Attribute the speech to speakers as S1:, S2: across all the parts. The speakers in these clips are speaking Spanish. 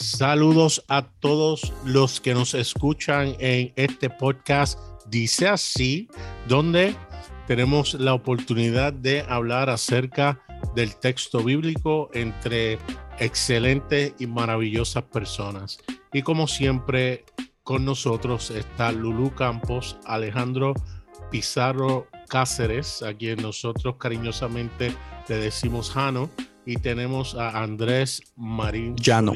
S1: Saludos a todos los que nos escuchan en este podcast Dice así, donde tenemos la oportunidad de hablar acerca del texto bíblico entre excelentes y maravillosas personas. Y como siempre, con nosotros está Lulu Campos, Alejandro Pizarro Cáceres, a quien nosotros cariñosamente le decimos Jano, y tenemos a Andrés Marín
S2: Llano.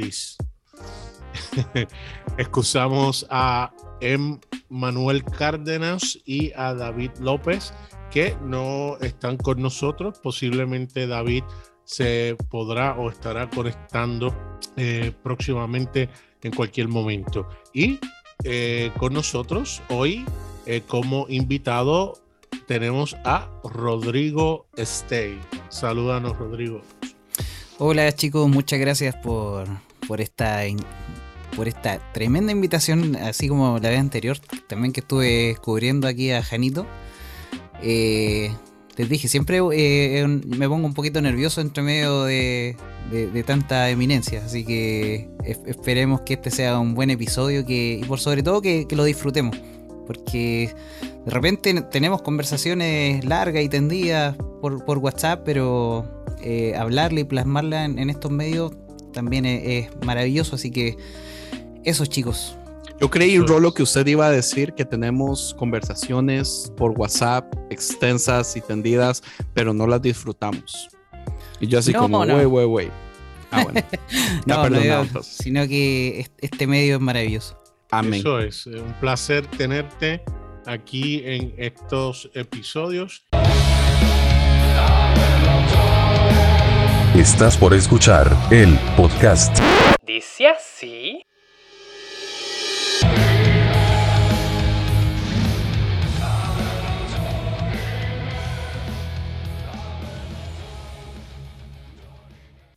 S1: Excusamos a M. Manuel Cárdenas y a David López, que no están con nosotros. Posiblemente David se podrá o estará conectando eh, próximamente en cualquier momento. Y eh, con nosotros hoy eh, como invitado tenemos a Rodrigo Stey. Salúdanos, Rodrigo.
S3: Hola chicos, muchas gracias por, por esta por esta tremenda invitación, así como la vez anterior, también que estuve cubriendo aquí a Janito. Eh, les dije, siempre eh, me pongo un poquito nervioso entre medio de, tanta eminencia, así que esperemos que este sea un buen episodio que, y por sobre todo que, lo disfrutemos, porque de repente tenemos conversaciones largas y tendidas por, WhatsApp, pero eh, hablarle y plasmarla en, estos medios también es, maravilloso, así que eso chicos.
S2: Yo creí, Rolo, que usted iba a decir que tenemos conversaciones por WhatsApp extensas y tendidas, pero no las disfrutamos. Y yo así como, wey, wey, wey. Ah, bueno.
S3: no, no, sino que este medio es maravilloso.
S1: Amén. Eso es, un placer tenerte aquí en estos episodios.
S4: Estás por escuchar el podcast.
S3: Dice así.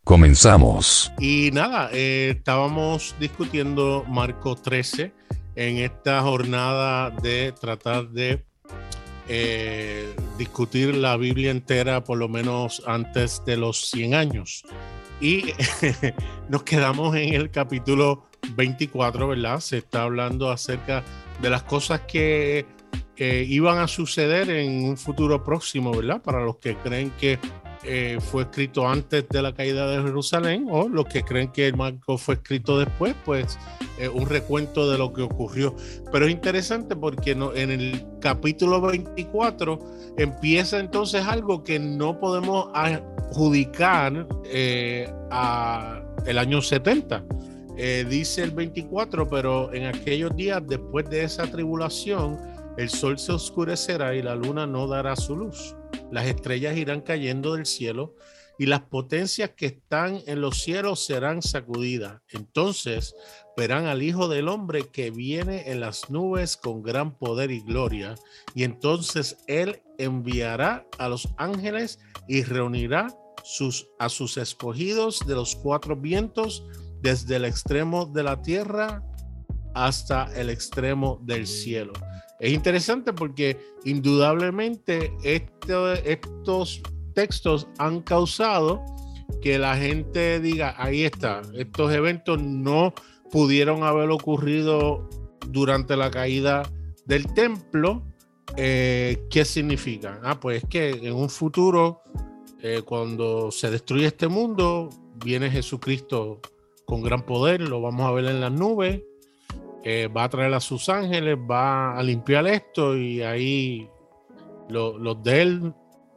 S4: Comenzamos.
S1: Y nada, eh, estábamos discutiendo Marco 13 en esta jornada de tratar de eh, discutir la Biblia entera por lo menos antes de los 100 años. Y nos quedamos en el capítulo 24, ¿verdad? Se está hablando acerca de las cosas que iban a suceder en un futuro próximo, ¿verdad? Para los que creen que eh, fue escrito antes de la caída de Jerusalén o los que creen que el Marco fue escrito después, pues eh, un recuento de lo que ocurrió. Pero es interesante porque en el capítulo 24 empieza entonces algo que no podemos adjudicar eh, a el año 70. dice el 24, pero en aquellos días después de esa tribulación, el sol se oscurecerá y la luna no dará su luz las estrellas irán cayendo del cielo y las potencias que están en los cielos serán sacudidas. Entonces verán al Hijo del Hombre que viene en las nubes con gran poder y gloria. Y entonces Él enviará a los ángeles y reunirá a sus escogidos de los cuatro vientos desde el extremo de la tierra hasta el extremo del cielo. Es interesante porque indudablemente estos textos han causado que la gente diga, ahí está, estos eventos no pudieron haber ocurrido durante la caída del templo. Eh, ¿Qué significa? Ah, pues que en un futuro, eh, cuando se destruye este mundo, viene Jesucristo con gran poder, lo vamos a ver en las nubes, va a traer a sus ángeles, va a limpiar esto y ahí los de él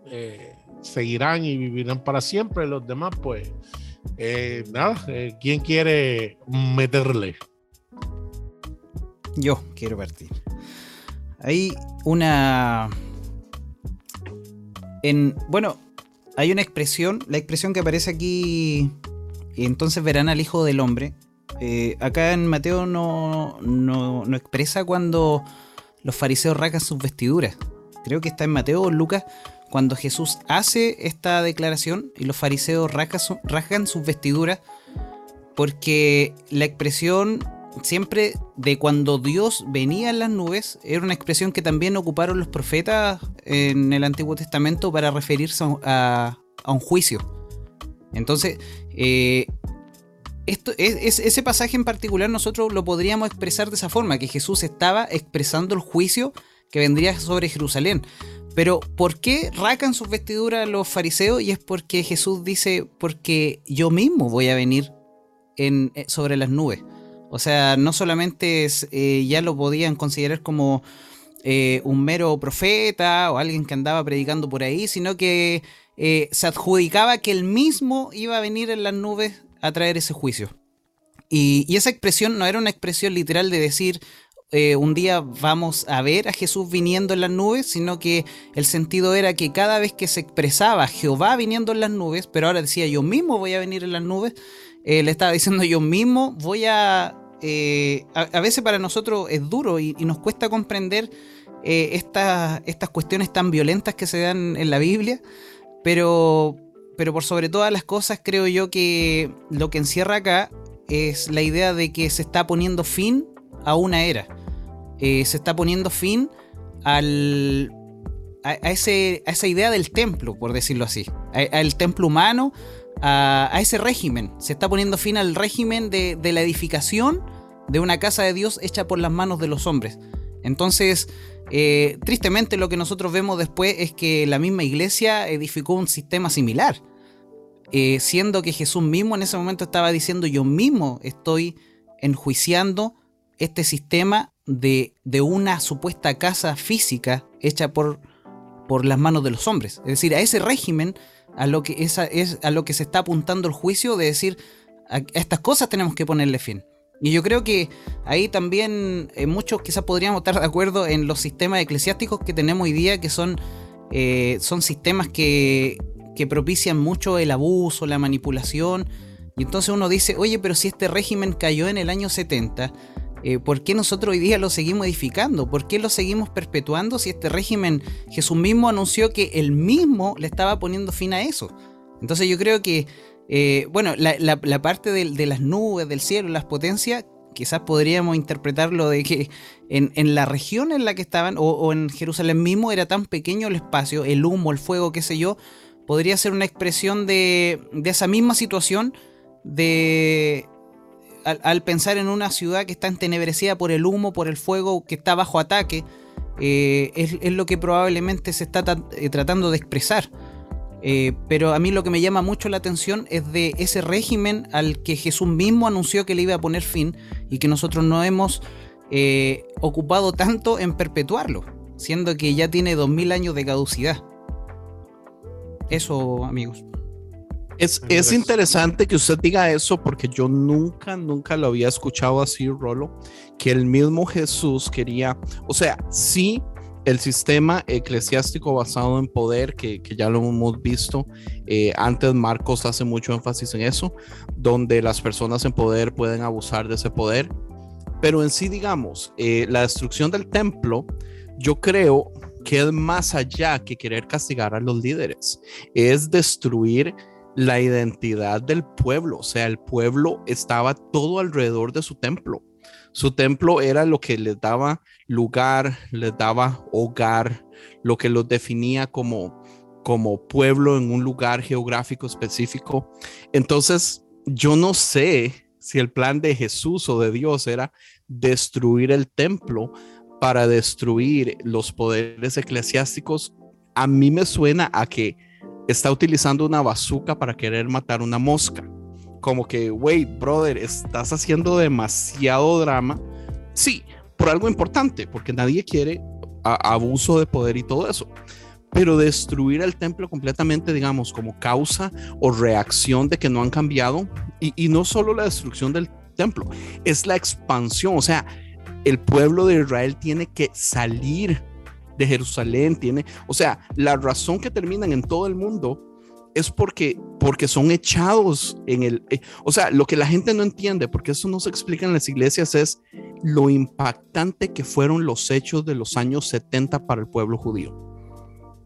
S1: eh, seguirán y vivirán para siempre. Los demás, pues, eh, nada, eh, ¿quién quiere meterle?
S3: Yo quiero partir. Hay una. En, bueno, hay una expresión, la expresión que aparece aquí, entonces verán al Hijo del Hombre, eh, acá en Mateo no, no, expresa cuando los fariseos rasgan sus vestiduras. Creo que está en Mateo o Lucas cuando Jesús hace esta declaración y los fariseos rasgan, sus vestiduras porque la expresión siempre de cuando Dios venía en las nubes era una expresión que también ocuparon los profetas en el Antiguo Testamento para referirse a, un juicio. Entonces, eh, es, ese pasaje en particular nosotros lo podríamos expresar de esa forma, que Jesús estaba expresando el juicio que vendría sobre Jerusalén. Pero ¿por qué racan sus vestiduras los fariseos? Y es porque Jesús dice, porque yo mismo voy a venir en, eh, sobre las nubes. O sea, no solamente eh, ya lo podían considerar como eh, un mero profeta o alguien que andaba predicando por ahí, sino que se adjudicaba que él mismo iba a venir en las nubes a traer ese juicio. Y, esa expresión no era una expresión literal de decir, eh, un día vamos a ver a Jesús viniendo en las nubes, sino que el sentido era que cada vez que se expresaba Jehová viniendo en las nubes, pero ahora decía yo mismo voy a venir en las nubes, eh, le estaba diciendo yo mismo voy a, eh, a... veces para nosotros es duro y, nos cuesta comprender estas cuestiones tan violentas que se dan en la Biblia, pero, pero por sobre todas las cosas creo yo que lo que encierra acá es la idea de que se está poniendo fin a una era. Eh, se está poniendo fin al, a, ese, a, esa idea del templo, por decirlo así, al templo humano, a, ese régimen. Se está poniendo fin al régimen de, la edificación de una casa de Dios hecha por las manos de los hombres. Entonces, eh, tristemente lo que nosotros vemos después es que la misma iglesia edificó un sistema similar, eh, siendo que Jesús mismo en ese momento estaba diciendo yo mismo estoy enjuiciando este sistema de, una supuesta casa física hecha por, por las manos de los hombres. Es decir, a ese régimen a lo que, es a lo que se está apuntando el juicio de decir, a estas cosas tenemos que ponerle fin. Y yo creo que ahí también eh, muchos quizás podríamos estar de acuerdo en los sistemas eclesiásticos que tenemos hoy día, que son, eh, son sistemas que, que propician mucho el abuso, la manipulación. Y entonces uno dice, oye, pero si este régimen cayó en el año 70, eh, ¿por qué nosotros hoy día lo seguimos edificando? ¿Por qué lo seguimos perpetuando si este régimen Jesús mismo anunció que él mismo le estaba poniendo fin a eso? Entonces yo creo que, eh, bueno, la, parte de, las nubes, del cielo, las potencias, quizás podríamos interpretarlo de que en, la región en la que estaban, o, en Jerusalén mismo, era tan pequeño el espacio, el humo, el fuego, qué sé yo, podría ser una expresión de, esa misma situación de al, pensar en una ciudad que está entenebrecida por el humo, por el fuego, que está bajo ataque, eh, es, lo que probablemente se está eh, tratando de expresar. Eh, pero a mí lo que me llama mucho la atención es de ese régimen al que Jesús mismo anunció que le iba a poner fin y que nosotros no hemos ocupado tanto en perpetuarlo, siendo que ya tiene 2000 años de caducidad. Eso, amigos.
S2: Es, interesante que usted diga eso porque yo nunca, nunca lo había escuchado así, Rolo, que el mismo Jesús quería, o sea, sí, el sistema eclesiástico basado en poder, que, ya lo hemos visto, eh, antes Marcos hace mucho énfasis en eso, donde las personas en poder pueden abusar de ese poder, pero en sí, digamos, eh, la destrucción del templo, yo creo que es más allá que querer castigar a los líderes, es destruir la identidad del pueblo, o sea, el pueblo estaba todo alrededor de su templo. Su templo era lo que les daba lugar, les daba hogar, lo que los definía como, como pueblo en un lugar geográfico específico. Entonces, yo no sé si el plan de Jesús o de Dios era destruir el templo para destruir los poderes eclesiásticos. A mí me suena a que está utilizando una bazooka para querer matar una mosca. Como que, wait, brother, estás haciendo demasiado drama. Sí, por algo importante, porque nadie quiere abuso de poder y todo eso. Pero destruir el templo completamente, digamos, como causa o reacción de que no han cambiado, y, y no solo la destrucción del templo, es la expansión. O sea, el pueblo de Israel tiene que salir de Jerusalén, tiene, o sea, la razón que terminan en todo el mundo es porque, porque son echados en el, eh, o sea, lo que la gente no entiende, porque eso no se explica en las iglesias, es lo impactante que fueron los hechos de los años 70 para el pueblo judío.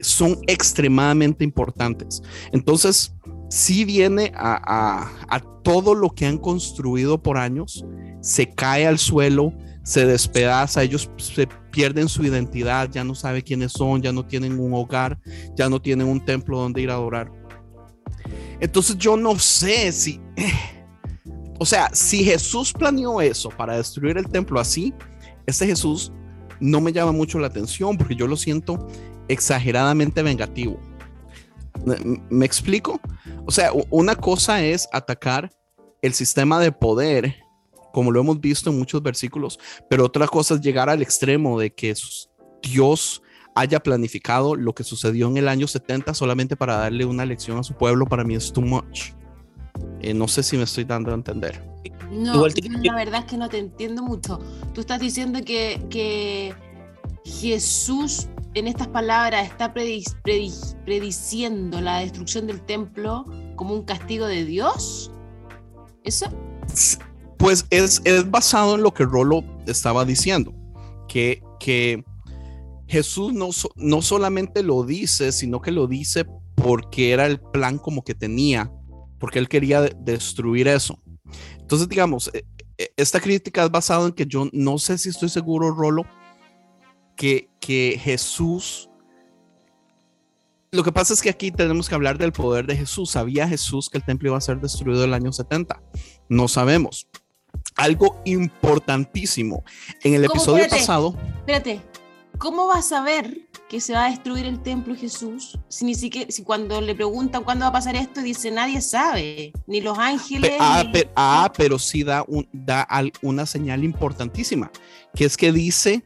S2: Son extremadamente importantes. Entonces, si viene a, a, a todo lo que han construido por años, se cae al suelo, se despedaza, ellos se pierden su identidad, ya no saben quiénes son, ya no tienen un hogar, ya no tienen un templo donde ir a adorar. Entonces yo no sé si, o sea, si Jesús planeó eso para destruir el templo así, este Jesús no me llama mucho la atención porque yo lo siento exageradamente vengativo. ¿Me, explico? O sea, una cosa es atacar el sistema de poder, como lo hemos visto en muchos versículos, pero otra cosa es llegar al extremo de que Dios haya planificado lo que sucedió en el año 70 solamente para darle una lección a su pueblo, para mí es too much. Eh, no sé si me estoy dando a entender.
S5: No, la verdad es que no te entiendo mucho. Tú estás diciendo que, que Jesús en estas palabras está prediciendo la destrucción del templo como un castigo de Dios. ¿Eso?
S2: Pues es, es basado en lo que Rolo estaba diciendo, que, que Jesús no, no solamente lo dice, sino que lo dice porque era el plan como que tenía, porque él quería destruir eso. Entonces, digamos, e, e, esta crítica es basada en que yo no sé si estoy seguro, Rolo, que, que Jesús... Lo que pasa es que aquí tenemos que hablar del poder de Jesús. ¿Sabía Jesús que el templo iba a ser destruido el año 70? No sabemos. Algo importantísimo. En el episodio pasado...
S5: Espérate, ¿cómo vas a saber que se va a destruir el templo Jesús si ni siquiera si cuando le preguntan cuándo va a pasar esto dice nadie sabe ni los ángeles
S2: ah, ah, pero, sí da un, da una señal importantísima que es que dice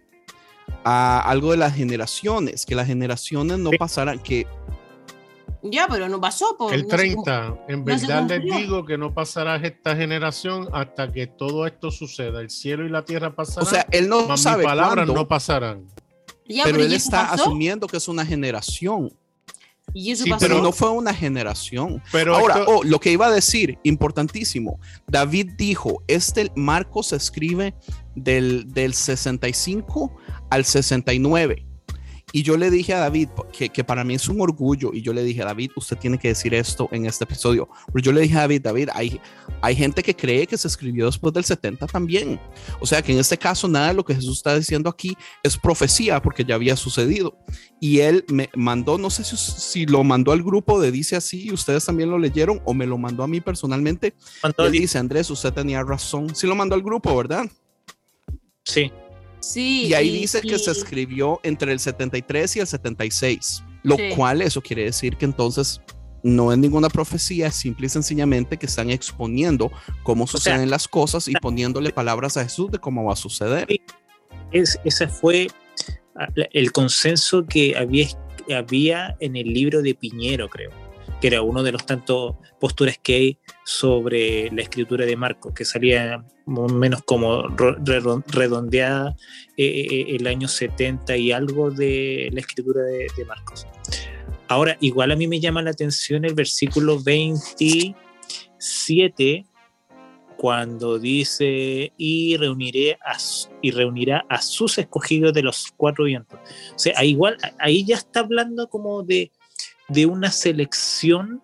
S2: ah, algo de las generaciones que las generaciones no pasarán que
S5: ya, pero no pasó. Por,
S1: el 30. en verdad les digo que no pasará esta generación hasta que todo esto suceda. El cielo y la tierra pasarán.
S2: O sea, él no sabe
S1: palabras no pasarán
S2: pero, él está asumiendo que es una generación. ¿Y eso pero no fue una generación. Pero Ahora, oh, lo que iba a decir, importantísimo. David dijo, este Marcos se escribe del, del 65 al 69. Y yo le dije a David, que, que, para mí es un orgullo, y yo le dije a David, usted tiene que decir esto en este episodio. Pero yo le dije a David, David, hay, hay gente que cree que se escribió después del 70 también. O sea que en este caso nada de lo que Jesús está diciendo aquí es profecía porque ya había sucedido. Y él me mandó, no sé si, si lo mandó al grupo de Dice así y ustedes también lo leyeron o me lo mandó a mí personalmente. Él dice, Andrés, usted tenía razón. Sí lo mandó al grupo, ¿verdad?
S6: Sí
S2: y ahí dice que se escribió entre el 73 y el 76, lo cual eso quiere decir que entonces no es ninguna profecía, es simple y sencillamente que están exponiendo cómo suceden las cosas y poniéndole palabras a Jesús de cómo va a suceder.
S6: Es, ese fue ah, el consenso que había, había en el libro de Piñero, creo que era uno de los tantos posturas que hay sobre la escritura de Marcos, que salía menos como redondeada eh, eh, el año 70 y algo de la escritura de, Marcos. Ahora, igual a mí me llama la atención el versículo 27, cuando dice, y, reuniré a, y reunirá a sus escogidos de los cuatro vientos. O sea, igual, ahí ya está hablando como de de una selección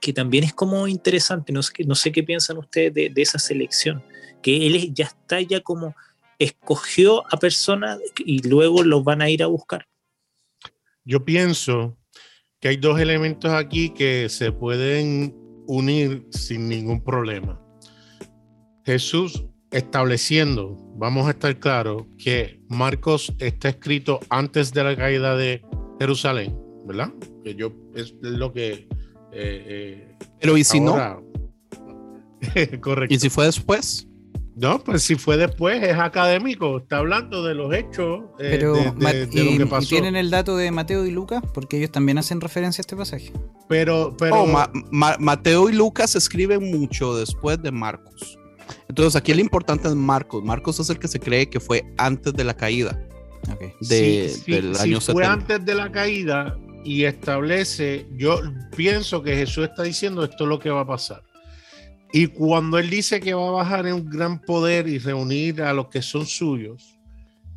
S6: que también es como interesante, no sé, no sé qué piensan ustedes de, esa selección, que él ya está ya como escogió a personas y luego los van a ir a buscar.
S1: Yo pienso que hay dos elementos aquí que se pueden unir sin ningún problema. Jesús estableciendo, vamos a estar claros, que Marcos está escrito antes de la caída de Jerusalén ¿verdad? Que yo es lo que. Eh,
S2: eh, Pero ¿y si no?
S1: Correcto.
S2: ¿Y si fue después?
S1: No, pues si fue después, es académico, está hablando de los hechos
S3: eh, Pero, de, lo que pasó. ¿y tienen el dato de Mateo y Lucas? Porque ellos también hacen referencia a este pasaje.
S1: Pero, pero...
S2: Oh, Mateo y Lucas escriben mucho después de Marcos. Entonces aquí lo importante es Marcos. Marcos es el que se cree que fue antes de la caída.
S1: De, del año si fue antes de la caída, y establece, yo pienso que Jesús está diciendo esto es lo que va a pasar. Y cuando él dice que va a bajar en un gran poder y reunir a los que son suyos,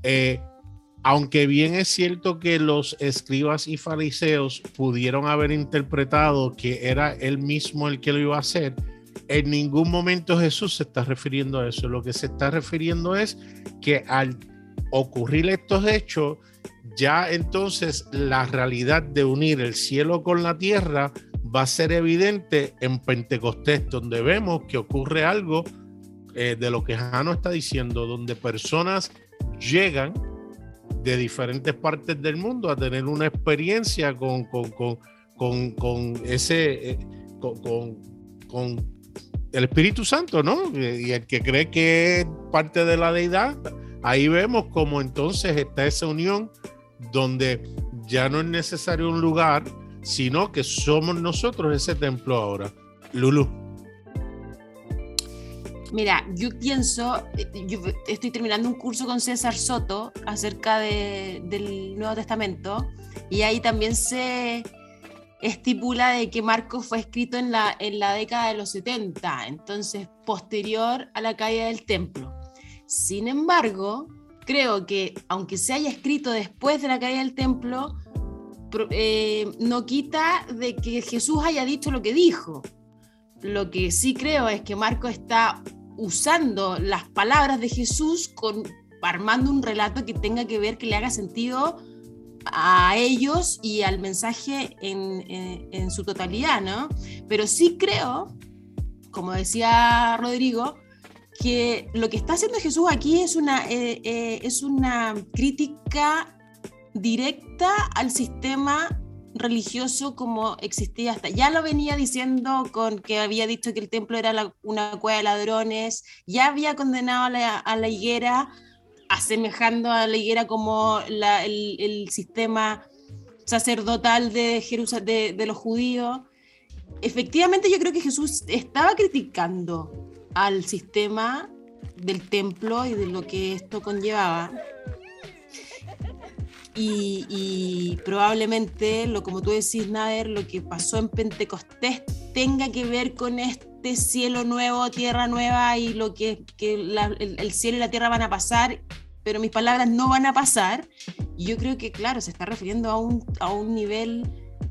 S1: eh, aunque bien es cierto que los escribas y fariseos pudieron haber interpretado que era él mismo el que lo iba a hacer, en ningún momento Jesús se está refiriendo a eso. Lo que se está refiriendo es que al ocurrir estos hechos, ya entonces la realidad de unir el cielo con la tierra va a ser evidente en Pentecostés, donde vemos que ocurre algo eh, de lo que Jano está diciendo, donde personas llegan de diferentes partes del mundo a tener una experiencia con, con, ese, eh, con, con, el Espíritu Santo, ¿no? Y el que cree que es parte de la deidad, ahí vemos como entonces está esa unión donde ya no es necesario un lugar, sino que somos nosotros ese templo ahora. Lulu.
S5: Mira, yo pienso, yo estoy terminando un curso con César Soto acerca del Nuevo Testamento y ahí también se estipula de que Marcos fue escrito en la, en la década de los 70, entonces posterior a la caída del templo. Sin embargo, creo que aunque se haya escrito después de la caída del templo, eh, no quita de que Jesús haya dicho lo que dijo. Lo que sí creo es que Marco está usando las palabras de Jesús con, armando un relato que tenga que ver, que le haga sentido a ellos y al mensaje en, en su totalidad, ¿no? Pero sí creo, como decía Rodrigo, que lo que está haciendo Jesús aquí es una, eh, eh, es una crítica directa al sistema religioso como existía hasta. Ya lo venía diciendo con que había dicho que el templo era una cueva de ladrones, ya había condenado a la, higuera, asemejando a la higuera como el, sistema sacerdotal de, de, de los judíos. Efectivamente yo creo que Jesús estaba criticando al sistema del templo y de lo que esto conllevaba. Y, probablemente, lo como tú decís, Nader, lo que pasó en Pentecostés tenga que ver con este cielo nuevo, tierra nueva y lo que, el, cielo y la tierra van a pasar, pero mis palabras no van a pasar. Y yo creo que, claro, se está refiriendo a un, a un nivel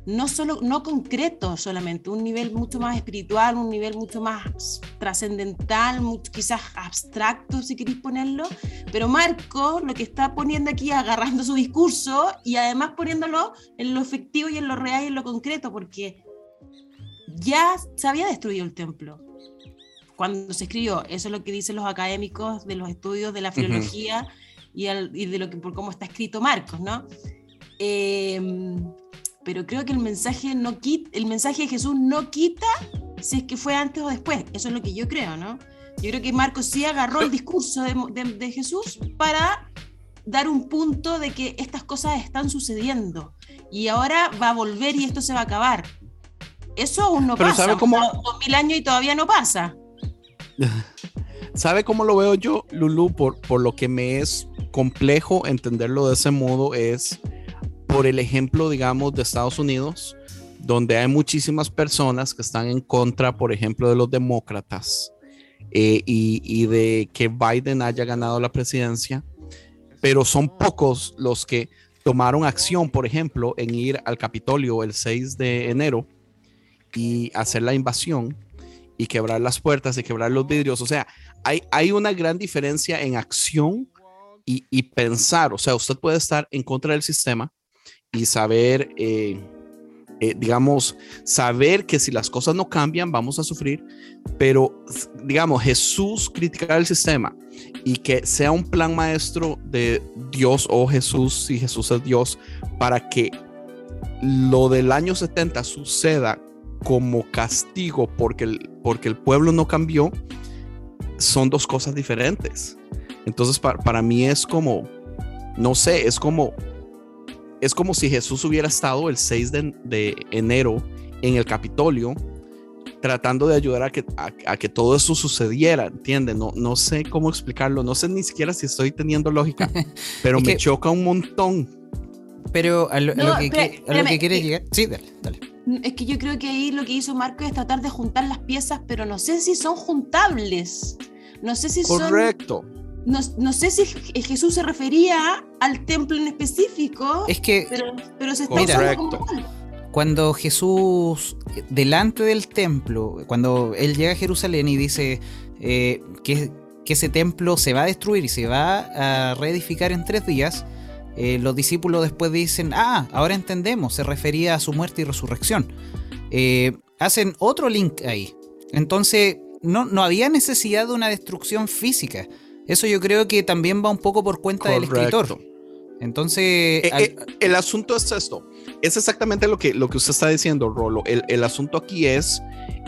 S5: no solo no concreto solamente, un nivel mucho más espiritual, un nivel mucho más trascendental, quizás abstracto si queréis ponerlo, pero Marco lo que está poniendo aquí agarrando su discurso y además poniéndolo en lo efectivo y en lo real y en lo concreto, porque ya se había destruido el templo cuando se escribió, eso es lo que dicen los académicos de los estudios de la filología y, de lo que por cómo está escrito Marcos, ¿no? Eh, pero creo que el mensaje, no quita, el mensaje de Jesús no quita si es que fue antes o después. Eso es lo que yo creo, ¿no? Yo creo que Marcos sí agarró el discurso de, Jesús para dar un punto de que estas cosas están sucediendo y ahora va a volver y esto se va a acabar. Eso aún no pasa. ¿sabe cómo... Dos mil años y todavía no pasa.
S2: ¿Sabe cómo lo veo yo, Lulu? Por, por lo que me es complejo entenderlo de ese modo es por el ejemplo, digamos, de Estados Unidos, donde hay muchísimas personas que están en contra, por ejemplo, de los demócratas eh, y, de que Biden haya ganado la presidencia, pero son pocos los que tomaron acción, por ejemplo, en ir al Capitolio el 6 de enero y hacer la invasión y quebrar las puertas y quebrar los vidrios. O sea, hay, hay una gran diferencia en acción y, y pensar. O sea, usted puede estar en contra del sistema, y saber, eh, eh, digamos, saber que si las cosas no cambian, vamos a sufrir, pero, digamos, Jesús criticar el sistema y que sea un plan maestro de Dios o Jesús, si Jesús es Dios, para que lo del año 70 suceda como castigo porque el, porque el pueblo no cambió, son dos cosas diferentes. Entonces, para, para mí es como, no sé, es como es como si Jesús hubiera estado el 6 de, enero en el Capitolio tratando de ayudar a que, a, que todo eso sucediera, ¿entiendes? No, no sé cómo explicarlo, no sé ni siquiera si estoy teniendo lógica, pero me choca un montón.
S3: Pero a lo, que, quiere llegar, sí, dale, dale.
S5: Es que yo creo que ahí lo que hizo Marco es tratar de juntar las piezas, pero no sé si son juntables. No sé si
S2: son... Correcto
S5: no, sé si Jesús se refería al templo en específico,
S3: es que,
S5: pero, se está como
S3: Cuando Jesús, delante del templo, cuando él llega a Jerusalén y dice eh, que, ese templo se va a destruir y se va a reedificar en tres días, eh, los discípulos después dicen, ah, ahora entendemos, se refería a su muerte y resurrección. Eh, hacen otro link ahí. Entonces, no, no había necesidad de una destrucción física. Eso yo creo que también va un poco por cuenta del escritor. Entonces.
S2: Eh, el asunto es esto. Es exactamente lo que, lo que usted está diciendo, Rolo. El, el asunto aquí es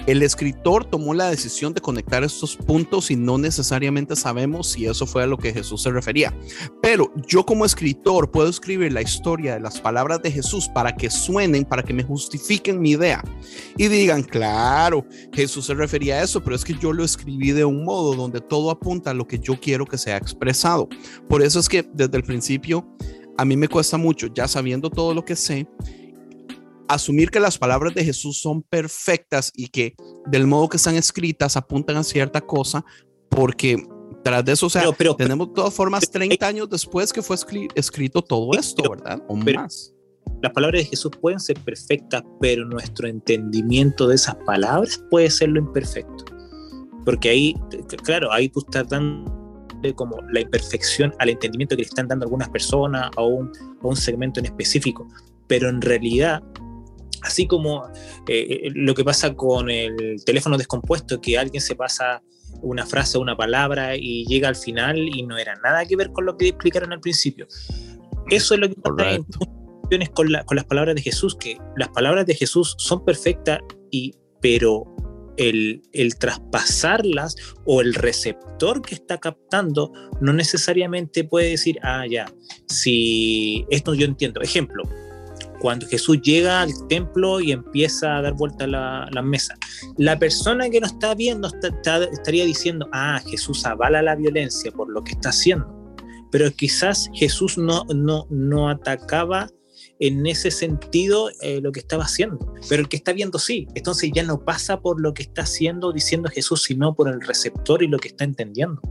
S2: el escritor tomó la decisión de conectar estos puntos y no necesariamente sabemos si eso fue a lo que Jesús se refería. Pero yo como escritor puedo escribir la historia de las palabras de Jesús para que suenen, para que me justifiquen mi idea y digan, claro, Jesús se refería a eso, pero es que yo lo escribí de un modo donde todo apunta a lo que yo quiero que sea expresado. Por eso es que desde el principio a mí me cuesta mucho, ya sabiendo todo lo que sé, asumir que las palabras de Jesús son perfectas y que del modo que están escritas apuntan a cierta cosa, porque tras de eso, o sea, pero, tenemos de todas formas 30 años después que fue escrito todo esto, ¿verdad? O más.
S6: Las palabras de Jesús pueden ser perfectas, pero nuestro entendimiento de esas palabras puede ser lo imperfecto. Porque ahí, claro, ahí tú estás dando como la imperfección al entendimiento que le están dando algunas personas o un, a un segmento en específico. Pero en realidad Así como eh, lo que pasa con el teléfono descompuesto, que alguien se pasa una frase o una palabra y llega al final y no era nada que ver con lo que explicaron al principio. Eso es lo que pasa en con, con las palabras de Jesús, que las palabras de Jesús son perfectas, y, pero el, el, traspasarlas o el receptor que está captando no necesariamente puede decir, ah, ya, si esto yo entiendo. Ejemplo, cuando Jesús llega al templo y empieza a dar vuelta la, la mesa. La persona que no está viendo estaría diciendo, ah, Jesús avala la violencia por lo que está haciendo. Pero quizás Jesús no, no, no atacaba en ese sentido eh, lo que estaba haciendo. Pero el que está viendo sí. Entonces ya no pasa por lo que está haciendo, diciendo Jesús, sino por el receptor y lo que está entendiendo.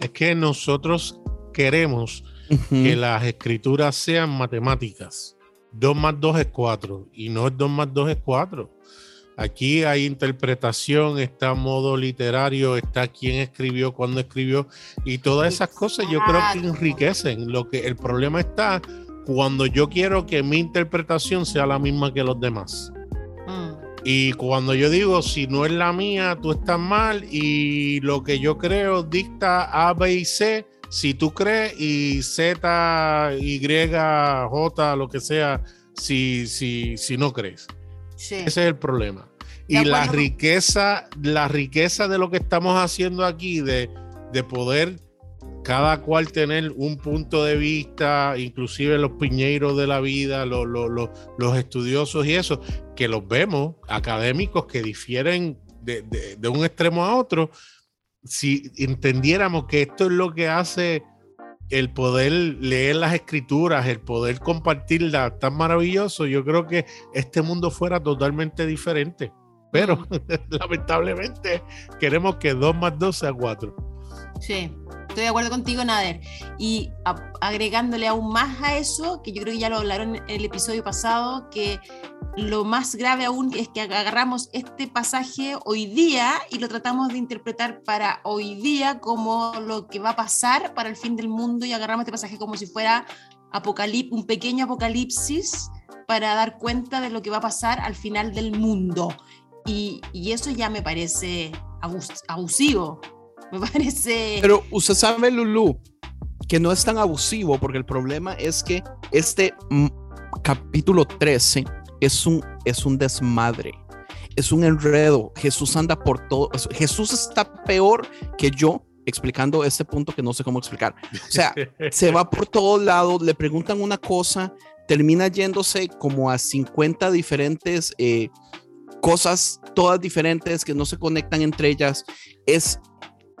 S1: Es que nosotros queremos que las escrituras sean matemáticas. 2 más 2 es 4 y no es 2 más 2 es 4. Aquí hay interpretación, está modo literario, está quién escribió, cuándo escribió y todas esas cosas yo creo que enriquecen. Lo que el problema está cuando yo quiero que mi interpretación sea la misma que los demás. Mm. Y cuando yo digo, si no es la mía, tú estás mal y lo que yo creo dicta A, B y C, si tú crees y Z, Y, J, lo que sea, si, si, si no crees. Ese es el problema. Y la riqueza, la riqueza de lo que estamos haciendo aquí, de, de poder cada cual tener un punto de vista, inclusive los piñeiros de la vida, los, los, los, estudiosos y eso, que los vemos, académicos que difieren de, de, de, un extremo a otro, si entendiéramos que esto es lo que hace el poder leer las escrituras, el poder compartirlas tan maravilloso, yo creo que este mundo fuera totalmente diferente. Pero lamentablemente queremos que 2 más 2 sea 4.
S5: Sí, estoy de acuerdo contigo, Nader. Y agregándole aún más a eso, que yo creo que ya lo hablaron en el episodio pasado, que lo más grave aún es que agarramos este pasaje hoy día y lo tratamos de interpretar para hoy día como lo que va a pasar para el fin del mundo y agarramos este pasaje como si fuera apocalip un pequeño apocalipsis para dar cuenta de lo que va a pasar al final del mundo. Y, y eso ya me parece abusivo. Me parece...
S2: Pero usted sabe, Lulu, que no es tan abusivo porque el problema es que este capítulo 13 es un, es un desmadre, es un enredo. Jesús anda por todo. Jesús está peor que yo explicando este punto que no sé cómo explicar. O sea, se va por todos lados, le preguntan una cosa, termina yéndose como a 50 diferentes eh, cosas, todas diferentes que no se conectan entre ellas. Es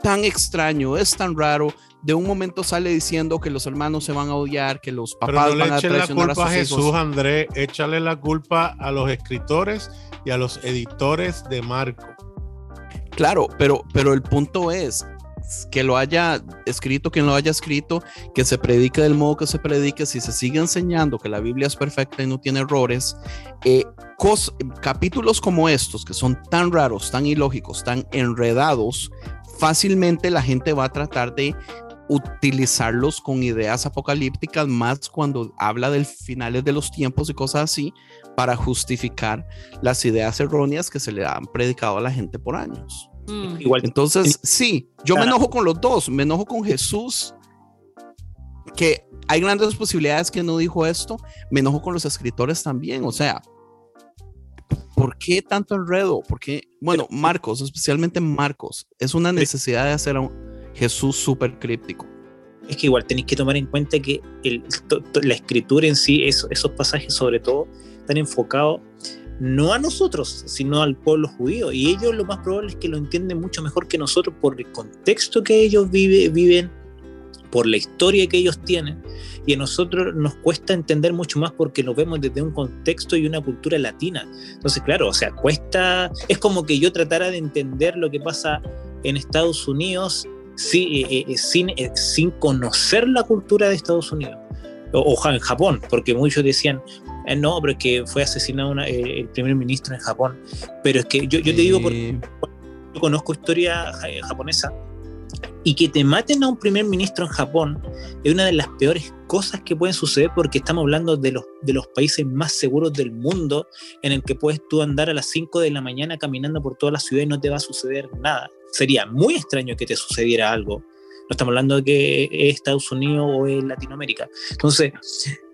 S2: tan extraño, es tan raro de un momento sale diciendo que los hermanos se van a odiar, que los papás van a traicionar
S1: la culpa a, Jesús, André, échale la culpa a los escritores y a los editores de Marco.
S2: Claro, pero, pero el punto es que lo haya escrito, quien lo haya escrito, que se predique del modo que se predique, si se sigue enseñando que la Biblia es perfecta y no tiene errores, eh, capítulos como estos, que son tan raros, tan ilógicos, tan enredados, fácilmente la gente va a tratar de utilizarlos con ideas apocalípticas más cuando habla del finales de los tiempos y cosas así para justificar las ideas erróneas que se le han predicado a la gente por años. Mm. Igual. Entonces, sí, yo me enojo con los dos, me enojo con Jesús, que hay grandes posibilidades que no dijo esto, me enojo con los escritores también, o sea, ¿por qué tanto enredo? Porque, bueno, Marcos, especialmente Marcos, es una necesidad de hacer un Jesús súper críptico.
S6: Es que igual tenéis que tomar en cuenta que la escritura en sí, esos pasajes sobre todo, están enfocados no a nosotros, sino al pueblo judío. Y ellos lo más probable es que lo entienden mucho mejor que nosotros por el contexto que ellos viven, por la historia que ellos tienen. Y a nosotros nos cuesta entender mucho más porque lo vemos desde un contexto y una cultura latina. Entonces, claro, o sea, cuesta, es como que yo tratara de entender lo que pasa en Estados Unidos sí, eh, eh, sin, eh, sin conocer la cultura de Estados Unidos. O, en Japón, porque muchos decían, no, pero es que fue asesinado el primer ministro en Japón. Pero es que yo, yo te digo, porque yo conozco historia japonesa, y que te maten a un primer ministro en Japón es una de las peores cosas que pueden suceder porque estamos hablando de los, de los países más seguros del mundo en el que puedes tú andar a las 5 de la mañana caminando por toda la ciudad y no te va a suceder nada sería muy extraño que te sucediera algo. No estamos hablando de que es Estados Unidos o es Latinoamérica. Entonces,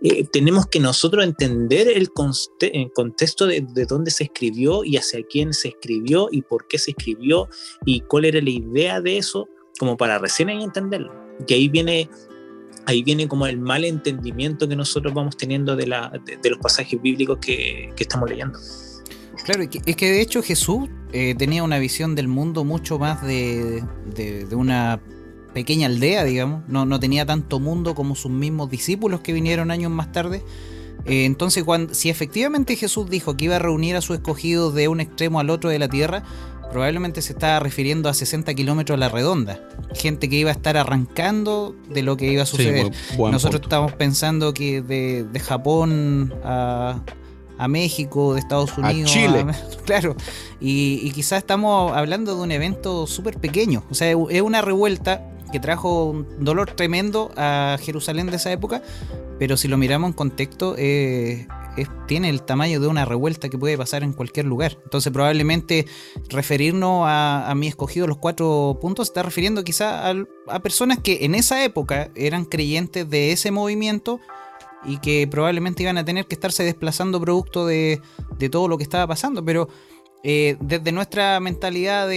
S6: eh, tenemos que nosotros entender el, contexto de, dónde se escribió y hacia quién se escribió y por qué se escribió y cuál era la idea de eso, como para recién entenderlo. Que ahí viene, ahí viene como el mal entendimiento que nosotros vamos teniendo de, la, de, los pasajes bíblicos que, estamos leyendo.
S3: Claro, es que de hecho Jesús eh, tenía una visión del mundo mucho más de, una pequeña aldea, digamos. No, tenía tanto mundo como sus mismos discípulos que vinieron años más tarde. Eh, entonces, cuando, si efectivamente Jesús dijo que iba a reunir a sus escogidos de un extremo al otro de la tierra, probablemente se estaba refiriendo a 60 kilómetros a la redonda. Gente que iba a estar arrancando de lo que iba a suceder. Nosotros estamos pensando que de Japón a, a México, de Estados Unidos,
S2: a Chile.
S3: claro, y, y quizás estamos hablando de un evento súper pequeño, o sea, es una revuelta que trajo un dolor tremendo a Jerusalén de esa época, pero si lo miramos en contexto, eh, tiene el tamaño de una revuelta que puede pasar en cualquier lugar. Entonces probablemente referirnos a, mi escogido los cuatro puntos está refiriendo quizá a, personas que en esa época eran creyentes de ese movimiento, y que probablemente iban a tener que estarse desplazando producto de, todo lo que estaba pasando. Pero eh, desde nuestra mentalidad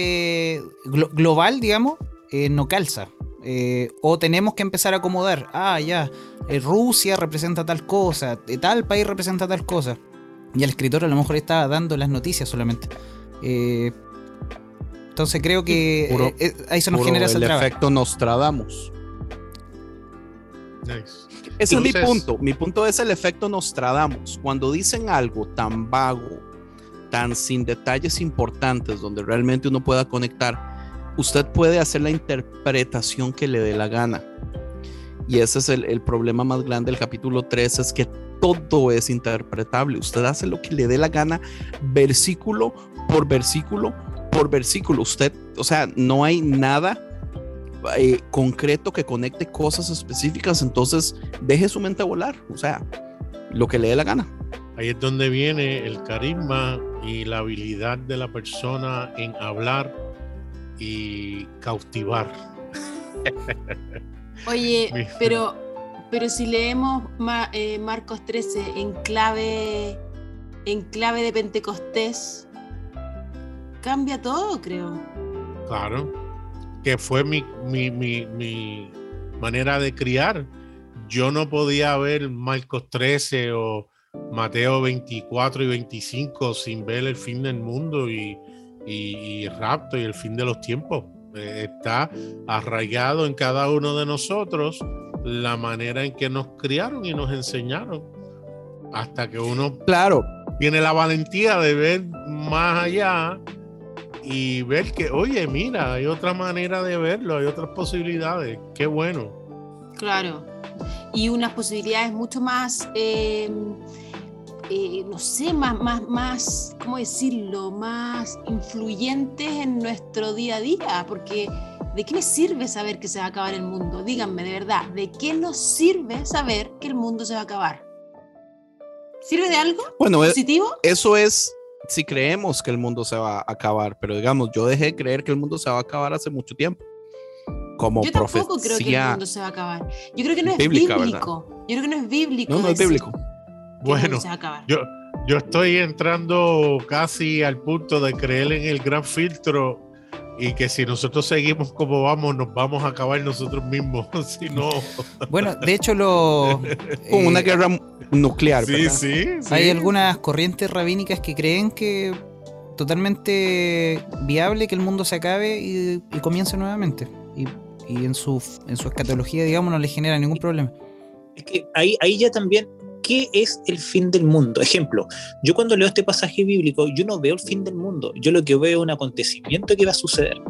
S3: global, digamos, eh, no calza. Eh, o tenemos que empezar a acomodar. Ah, ya, Rusia representa tal cosa, tal país representa tal cosa. Y el escritor a lo mejor estaba dando las noticias solamente. entonces creo que ahí se nos genera ese
S2: el efecto Nostradamus. Nice. Ese es mi punto. Mi punto es el efecto Nostradamus. Cuando dicen algo tan vago, tan sin detalles importantes, donde realmente uno pueda conectar, usted puede hacer la interpretación que le dé la gana. Y ese es el, problema más grande del capítulo 3, es que todo es interpretable. Usted hace lo que le dé la gana, versículo por versículo por versículo. Usted, o sea, no hay nada eh, concreto que conecte cosas específicas, entonces deje su mente volar, o sea, lo que le dé la gana.
S1: Ahí es donde viene el carisma y la habilidad de la persona en hablar y cautivar.
S5: Oye, pero, pero si leemos eh, Marcos 13 en clave, en clave de Pentecostés, cambia todo, creo.
S1: Claro que fue mi, manera de criar. Yo no podía ver Marcos 13 o Mateo 24 y 25 sin ver el fin del mundo y, y, rapto y el fin de los tiempos. Eh, está arraigado en cada uno de nosotros la manera en que nos criaron y nos enseñaron. Hasta que uno
S2: claro.
S1: tiene la valentía de ver más allá y ver que, oye, mira, hay otra manera de verlo, hay otras posibilidades. Qué bueno.
S5: Claro. Y unas posibilidades mucho más, em, eh, no sé, más, más, más, ¿cómo decirlo? Más influyentes en nuestro día a día, porque ¿De qué me sirve saber que se va a acabar el mundo? Díganme, de verdad, ¿de qué nos sirve saber que el mundo se va a acabar? ¿Sirve de algo
S2: Bueno, eh,
S5: positivo?
S2: eso es si creemos que el mundo se va a acabar, pero digamos, yo dejé de creer que el mundo se va a acabar hace mucho tiempo. Como
S5: Yo tampoco creo que el mundo se va a acabar. Yo creo que no es
S2: bíblica,
S5: bíblico. Yo creo que no es bíblico.
S2: No, no es bíblico.
S1: Bueno,
S5: mundo se va a acabar.
S1: yo, yo estoy entrando casi al punto de creer en el gran filtro y que si nosotros seguimos como vamos, nos vamos a acabar nosotros mismos. si no.
S3: Bueno, de hecho, lo,
S2: Con una
S3: eh,
S2: guerra nuclear.
S1: Sí,
S2: ¿verdad?
S1: sí, sí.
S3: hay algunas corrientes rabínicas que creen que totalmente viable que el mundo se acabe y, y comience nuevamente. Y, y en su en su escatología, digamos, no le genera ningún problema.
S6: Es que ahí, ahí ya también, ¿qué es el fin del mundo? Ejemplo, yo cuando leo este pasaje bíblico, yo no veo el fin del mundo, yo lo que veo es un acontecimiento que va a suceder.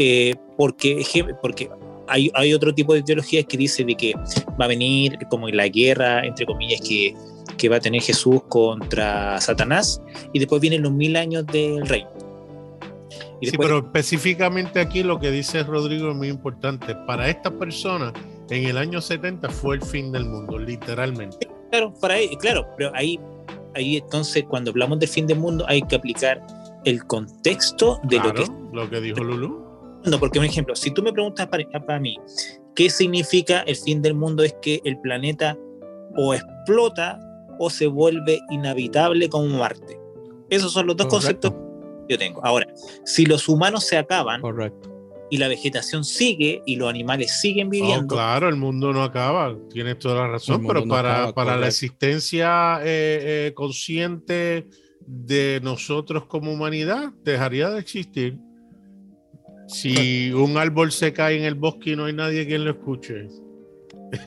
S6: Eh, porque, porque hay, hay otro tipo de teologías que dice de que va a venir como en la guerra, entre comillas, que, que va a tener Jesús contra Satanás, y después vienen los mil años del reino. Y
S1: Sí, pero específicamente aquí lo que dice Rodrigo es muy importante. Para estas personas, en el año 70 fue el fin del mundo, literalmente.
S6: Claro, para ahí, claro, pero ahí, ahí entonces cuando hablamos del fin del mundo hay que aplicar el contexto de lo que
S1: lo que dijo Lulu.
S6: mundo. Porque, un ejemplo, si tú me preguntas para, para mí, ¿qué significa el fin del mundo? Es que el planeta o explota o se vuelve inhabitable como Marte. Esos son los dos
S2: Correcto.
S6: conceptos que yo tengo. Ahora, si los humanos se acaban
S2: Correcto.
S6: Y la vegetación sigue y los animales siguen
S1: Oh,
S6: viviendo,
S1: claro, el mundo no acaba, tienes toda la razón, pero
S2: no
S1: para,
S2: acaba,
S1: para la existencia eh, eh, consciente de nosotros como humanidad, dejaría de existir. Si un árbol se cae en el bosque y no hay nadie quien lo escuche.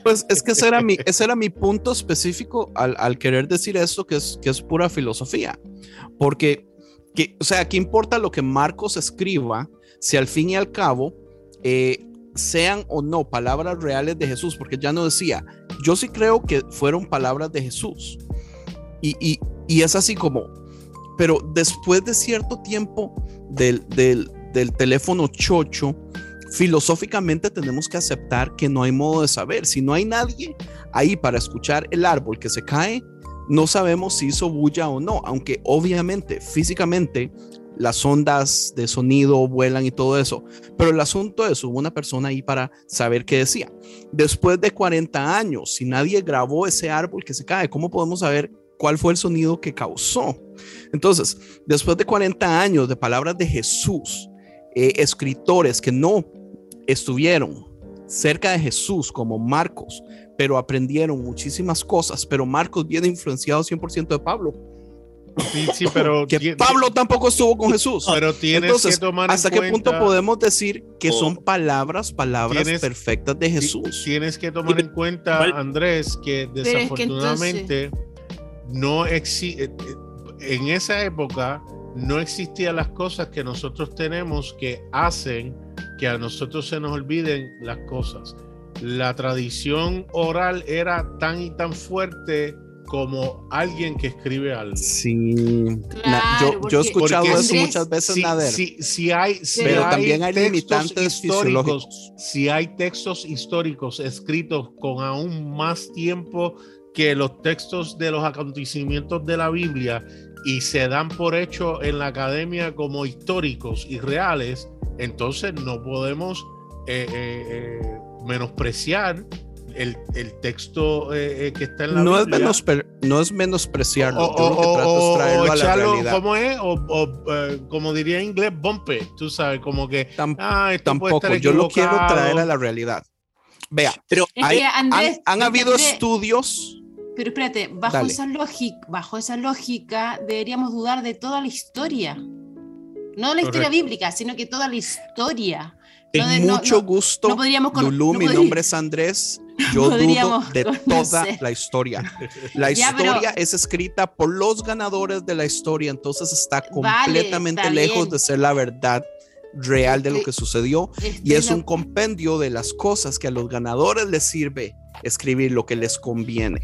S2: Pues es que ese era mi, ese era mi punto específico al, al querer decir esto, que es, que es pura filosofía. Porque, que, o sea, ¿qué importa lo que Marcos escriba si al fin y al cabo eh, sean o no palabras reales de Jesús? Porque ya no decía, yo sí creo que fueron palabras de Jesús. Y, y, y es así como, pero después de cierto tiempo del, del, del teléfono chocho, filosóficamente tenemos que aceptar que no hay modo de saber. Si no hay nadie ahí para escuchar el árbol que se cae, no sabemos si hizo bulla o no, aunque obviamente físicamente las ondas de sonido vuelan y todo eso. Pero el asunto es, hubo una persona ahí para saber qué decía. Después de 40 años, si nadie grabó ese árbol que se cae, ¿cómo podemos saber cuál fue el sonido que causó? Entonces, después de 40 años de palabras de Jesús, eh, escritores que no estuvieron cerca de Jesús como Marcos, pero aprendieron muchísimas cosas, pero Marcos viene influenciado 100% de Pablo,
S1: Sí, sí, pero,
S2: que Pablo tampoco estuvo con Jesús.
S1: pero tienes
S2: Entonces,
S1: que tomar en
S2: ¿Hasta qué punto podemos decir que
S6: Oh.
S2: son palabras, palabras
S1: Tienes-
S2: perfectas de Jesús?
S1: Tienes que tomar en cuenta. Andrés, que
S5: es que
S1: desafortunadamente no existe. En esa época no existían las cosas que nosotros tenemos que hacen que a nosotros se nos olviden las cosas. La tradición oral era tan y tan fuerte como alguien que escribe algo.
S2: Sí, Na-
S5: Claro,
S2: yo,
S5: porque-
S2: yo he escuchado
S1: porque
S2: eso
S5: Andrés,
S2: muchas veces,
S1: Si,
S2: Nader,
S1: si- si hay, si
S2: pero
S1: hay
S2: también hay limitantes
S1: históricos,
S2: fisiológicos.
S1: si hay textos históricos escritos con aún más tiempo que los textos de los acontecimientos de la Biblia y se dan por hecho en la academia como históricos y reales, entonces no podemos eh, eh, eh, menospreciar el, el texto eh, eh, que está en la
S2: No es,
S1: Biblia.
S2: menosper- no es menospreciarlo,
S1: O, o- o-
S2: es traerlo
S1: o
S2: a la
S1: echarlo. ¿cómo es? O, o, eh, como diría en inglés, bumpe, tú sabes, como que,
S2: Tam-
S1: ah,
S2: tampoco, yo lo quiero traer a la realidad. Vea,
S6: pero
S5: Es
S2: hay-
S5: que, Andrés,
S2: han, han
S5: es que,
S2: habido
S5: Andrés,
S2: estudios
S5: Pero espérate, bajo
S2: Dale.
S5: esa lógica, bajo esa lógica, deberíamos dudar de toda la historia. No la historia
S1: Correcto.
S5: bíblica, sino que toda la historia. No
S2: mucho
S5: no-
S2: gusto.
S5: no podríamos
S2: Lulú, mi nombre es Andrés. Yo dudo de toda la historia. La
S5: Ya,
S2: historia es escrita por los ganadores de la historia, entonces está
S5: Vale,
S2: completamente
S5: está
S2: lejos
S5: bien.
S2: de ser la verdad real de lo que sucedió y es un compendio de las cosas que a los ganadores les sirve escribir lo que les conviene.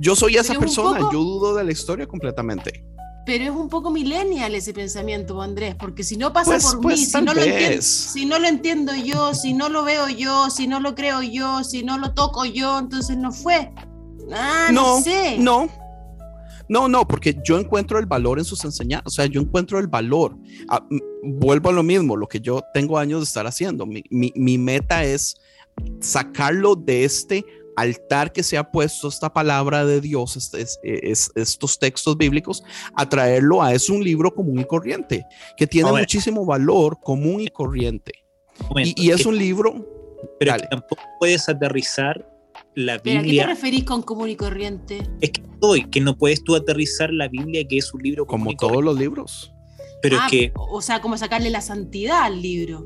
S2: Yo soy esa persona,
S5: poco-
S2: yo dudo de la historia completamente.
S5: Pero es un poco millennial ese pensamiento, Andrés, porque si no pasa
S2: Pues-
S5: por
S2: pues
S5: mí, si no, lo entiendo, si no lo entiendo yo, si no lo veo yo, si no lo creo yo, si no lo toco yo, entonces no fue. Ah, no,
S2: no,
S5: sé.
S2: no. No, no, porque yo encuentro el valor en sus enseñanzas, o sea, yo encuentro el valor. Ah, vuelvo a lo mismo, lo que yo tengo años de estar haciendo. Mi, mi- mi meta es sacarlo de este altar que se ha puesto esta palabra de Dios, este- es- es- estos textos bíblicos, a traerlo a es un libro común y corriente, que tiene
S6: Ahora.
S2: muchísimo valor común y corriente.
S6: Momento,
S2: Y, y es
S6: que-
S2: un libro,
S6: pero
S2: dale.
S6: que tampoco puedes aterrizar la
S5: ¿Pero a qué te
S6: Biblia.
S5: referís con común y corriente?
S6: Es que estoy, que no puedes tú aterrizar la Biblia, que es un libro común
S2: como
S6: y corriente,
S2: todos los libros.
S6: Pero
S5: Ah,
S6: es que
S5: o sea, como sacarle la santidad al libro.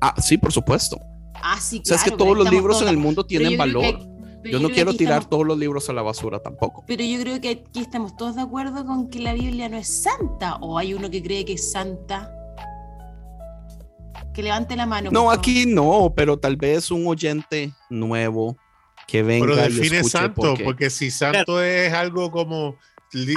S2: Ah, sí, por supuesto.
S5: Ah, sí,
S2: O sea, es que todos los libros en el mundo tienen valor.
S5: pero
S2: Yo no quiero tirar
S5: estamos-
S2: todos los libros a la basura tampoco.
S5: Pero yo creo que aquí estamos todos de acuerdo con que la Biblia no es santa. ¿O hay uno que cree que es santa? Que levante la mano.
S2: No, aquí no, pero tal vez un oyente nuevo que venga
S1: Pero
S2: y
S1: define
S2: escuche
S1: santo,
S2: porque-
S1: porque si santo es algo como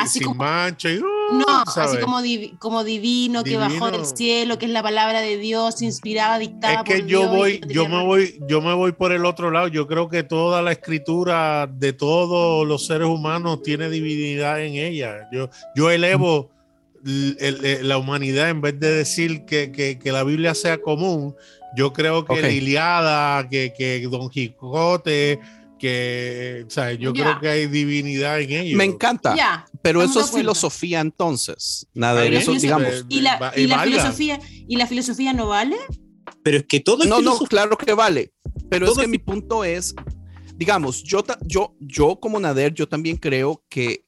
S5: Así
S1: sin
S5: como-
S1: mancha y uh,
S5: No, así como, como divino, que bajó del cielo, que es la palabra de Dios, inspirada, dictada
S1: es que
S5: por
S1: yo
S5: Dios
S1: voy, yo me voy, yo me voy por el otro lado. Yo creo que toda la escritura de todos los seres humanos tiene divinidad en ella. Yo, yo elevo el- la humanidad en vez de decir que, que- que la Biblia sea común. Yo creo que
S2: Ok.
S1: la Iliada, que, que Don Quijote, que, o sea, yo
S5: Ya.
S1: creo que hay divinidad en ellos.
S2: Me encanta,
S5: Ya,
S2: pero
S5: estamos
S2: eso es filosofía entonces. Nada de eso, digamos.
S5: ¿Y la, y la filosofía, ¿Y la filosofía no vale?
S6: pero es que todo es
S2: No, no,
S6: filosofía.
S2: claro que vale. Pero es
S6: Todo
S2: que
S6: es-
S2: mi punto es, digamos, yo, yo, yo como Nader, yo también creo que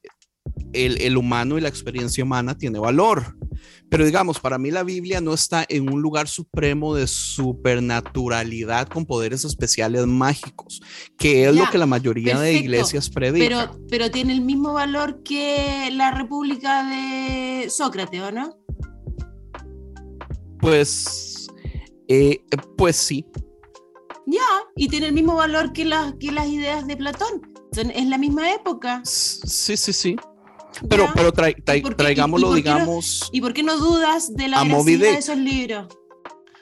S2: el, el humano y la experiencia humana tiene valor. Pero digamos, para mí la Biblia no está en un lugar supremo de supernaturalidad con poderes especiales mágicos, que es
S5: Ya,
S2: lo que la mayoría de iglesias predican.
S5: Pero, pero tiene el mismo valor que la República de Sócrates, ¿o no?
S2: Pues, eh, pues sí.
S5: Ya, y tiene el mismo valor que las, que las ideas de Platón. Son- es la misma época.
S2: Sí, sí, sí. Pero,
S5: Ya.
S2: pero trai- trai-
S5: ¿Y por qué- y- y
S2: traigámoslo,
S5: qué no-
S2: digamos.
S5: ¿Y por qué no dudas de la veracidad de esos libros?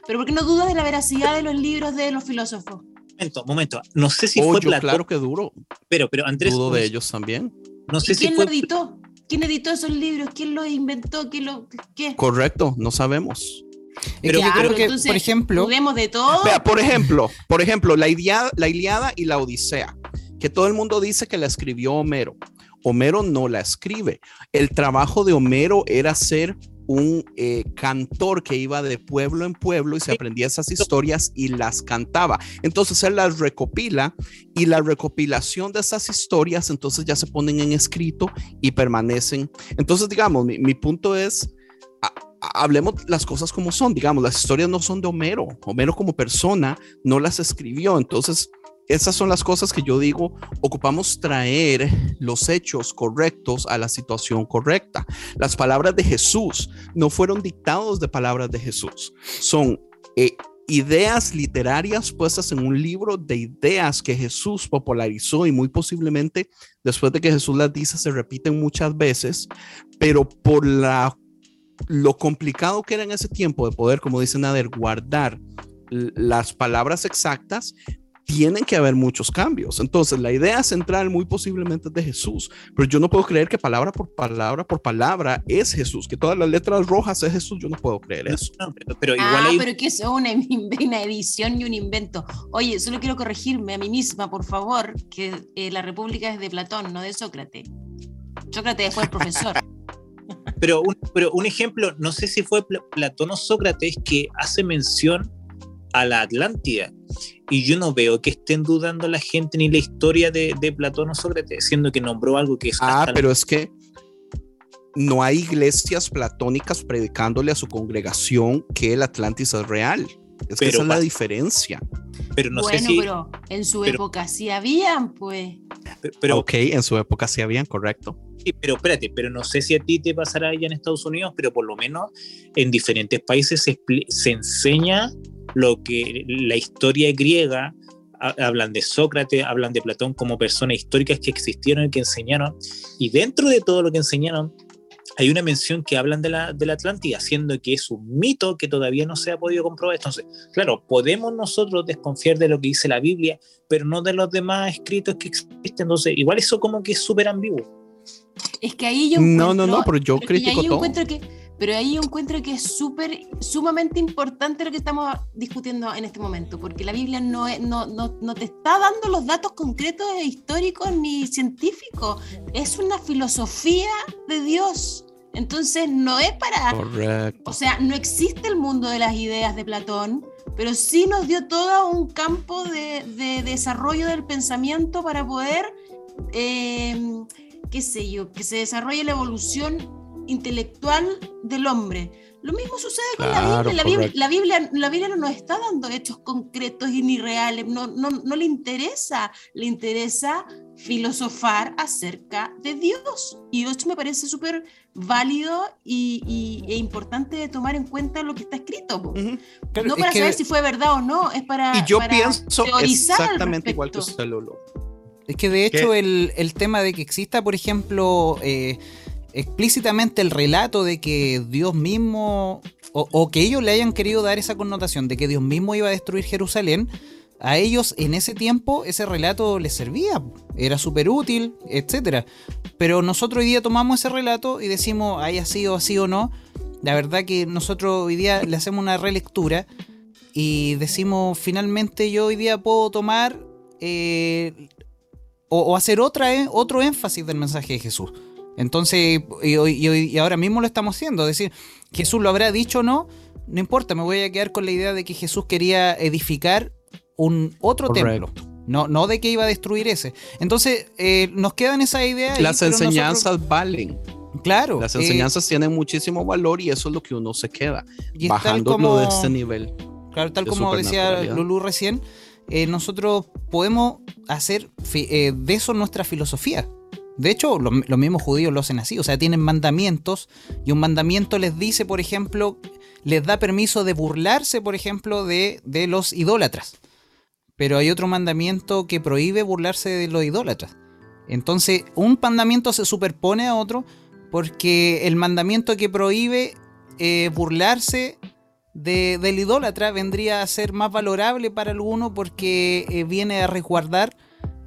S5: ¿Pero por qué no dudas de la veracidad de los libros de los filósofos?
S6: Momento, momento. No sé si
S2: oh,
S6: fue
S2: yo
S6: Platón,
S2: claro que duro.
S6: pero, pero Andrés,
S2: Dudo de ellos también.
S6: no
S5: ¿Y
S6: sé si
S5: quién
S6: fue
S5: lo editó? ¿Quién editó esos libros? ¿Quién los inventó? ¿Quién lo, qué?
S2: Correcto, no sabemos.
S3: Es
S6: Pero-
S3: que yo
S5: Ya,
S3: creo que,
S5: entonces,
S3: por ejemplo,
S5: Dudemos de todo.
S2: Vea, por ejemplo, por ejemplo, la Iliada, la Iliada y la Odisea, que todo el mundo dice que la escribió Homero. Homero no la escribe. El trabajo de Homero era ser un eh, cantor que iba de pueblo en pueblo y se aprendía esas historias y las cantaba. Entonces él las recopila y la recopilación de esas historias entonces ya se ponen en escrito y permanecen. Entonces, digamos, mi, mi punto es, ha- hablemos las cosas como son, digamos, las historias no son de Homero. Homero como persona no las escribió. Entonces, esas son las cosas que yo digo, ocupamos traer los hechos correctos a la situación correcta. Las palabras de Jesús no fueron dictados de palabras de Jesús, son eh, ideas literarias puestas en un libro de ideas que Jesús popularizó y muy posiblemente después de que Jesús las dice se repiten muchas veces, pero por la lo complicado que era en ese tiempo de poder, como dice Nader, guardar las palabras exactas, tienen que haber muchos cambios. Entonces, la idea central muy posiblemente es de Jesús, pero yo no puedo creer que palabra por palabra por palabra es Jesús, que todas las letras rojas es Jesús, yo no puedo creer eso.
S6: No, pero, pero igual
S5: ah,
S6: hay
S5: pero que eso es una, una edición y un invento. Oye, solo quiero corregirme a mí misma, por favor, que eh, la República es de Platón, no de Sócrates. Sócrates fue el profesor.
S6: Pero un, pero un ejemplo, no sé si fue Pla- Platón o Sócrates que hace mención a la Atlántida. Y yo no veo que estén dudando la gente ni la historia de, de Platón o Sócrates, siendo que nombró algo que es
S2: Ah,
S6: hasta-
S2: pero es que no hay iglesias platónicas predicándole a su congregación que el Atlantis es real. Es que esa es la diferencia.
S6: pero no
S5: bueno,
S6: sé si.
S5: pero en su
S6: pero-
S5: época sí habían, pues.
S6: Pero,
S2: ok, en su época sí habían, correcto.
S6: sí, pero espérate, pero no sé si a ti te pasará allá en Estados Unidos, pero por lo menos en diferentes países se, se enseña lo que la historia griega. ha- Hablan de Sócrates, hablan de Platón como personas históricas que existieron y que enseñaron. Y dentro de todo lo que enseñaron, hay una mención que hablan de la, de la Atlántida, siendo que es un mito que todavía no se ha podido comprobar. Entonces, claro, podemos nosotros desconfiar de lo que dice la Biblia, pero no de los demás escritos que existen. Entonces, igual eso como que es súper ambiguo.
S5: Es que ahí yo
S2: No, no, no, pero yo critico todo.
S5: que pero ahí yo encuentro que es súper, sumamente importante lo que estamos discutiendo en este momento, porque la Biblia no, no, no, no, te está dando los datos concretos e históricos ni científicos, es una filosofía de Dios. Entonces no es para...
S2: Correcto.
S5: O sea, no existe el mundo de las ideas de Platón, pero sí nos dio todo un campo de, de desarrollo del pensamiento para poder, eh, qué sé yo, que se desarrolle la evolución intelectual del hombre. Lo mismo sucede con la, Biblia. La, Biblia. la Biblia. no nos está dando hechos concretos y ni reales, no, no, no le interesa, le interesa filosofar acerca de Dios. Y esto me parece súper válido y, e importante de tomar en cuenta lo que está escrito. No para saber si fue verdad o no, es para,
S2: y yo pienso exactamente igual que usted, Lolo.
S3: Es que de hecho el, el, tema de que exista, por ejemplo, eh, explícitamente el relato de que Dios mismo, o, que ellos le hayan querido dar esa connotación de que Dios mismo iba a destruir Jerusalén, a ellos en ese tiempo ese relato les servía, era súper útil, etc. Pero nosotros hoy día tomamos ese relato y decimos, haya sido así o no, la verdad que nosotros hoy día le hacemos una relectura y decimos, finalmente yo hoy día puedo tomar eh, o, hacer otra, otro énfasis del mensaje de Jesús. Entonces, y, ahora mismo lo estamos haciendo. Es decir, Jesús lo habrá dicho o no, no importa, me voy a quedar con la idea de que Jesús quería edificar un otro templo. No, no de que iba a destruir ese. Entonces, eh, nos quedan esa idea.
S2: Las enseñanzas valen.
S3: Claro.
S2: Las eh, enseñanzas tienen muchísimo valor y eso es lo que uno se queda. Bajándolo de este nivel.
S3: Claro, tal como decía Lulu recién, eh, nosotros podemos hacer de eso nuestra filosofía. De hecho, los mismos judíos lo hacen así, o sea, tienen mandamientos y un mandamiento les dice, por ejemplo, les da permiso de burlarse, por ejemplo, de, de los idólatras. Pero hay otro mandamiento que prohíbe burlarse de los idólatras. Entonces, un mandamiento se superpone a otro porque el mandamiento que prohíbe eh, burlarse de, del idólatra vendría a ser más valorable para alguno porque eh, viene a resguardar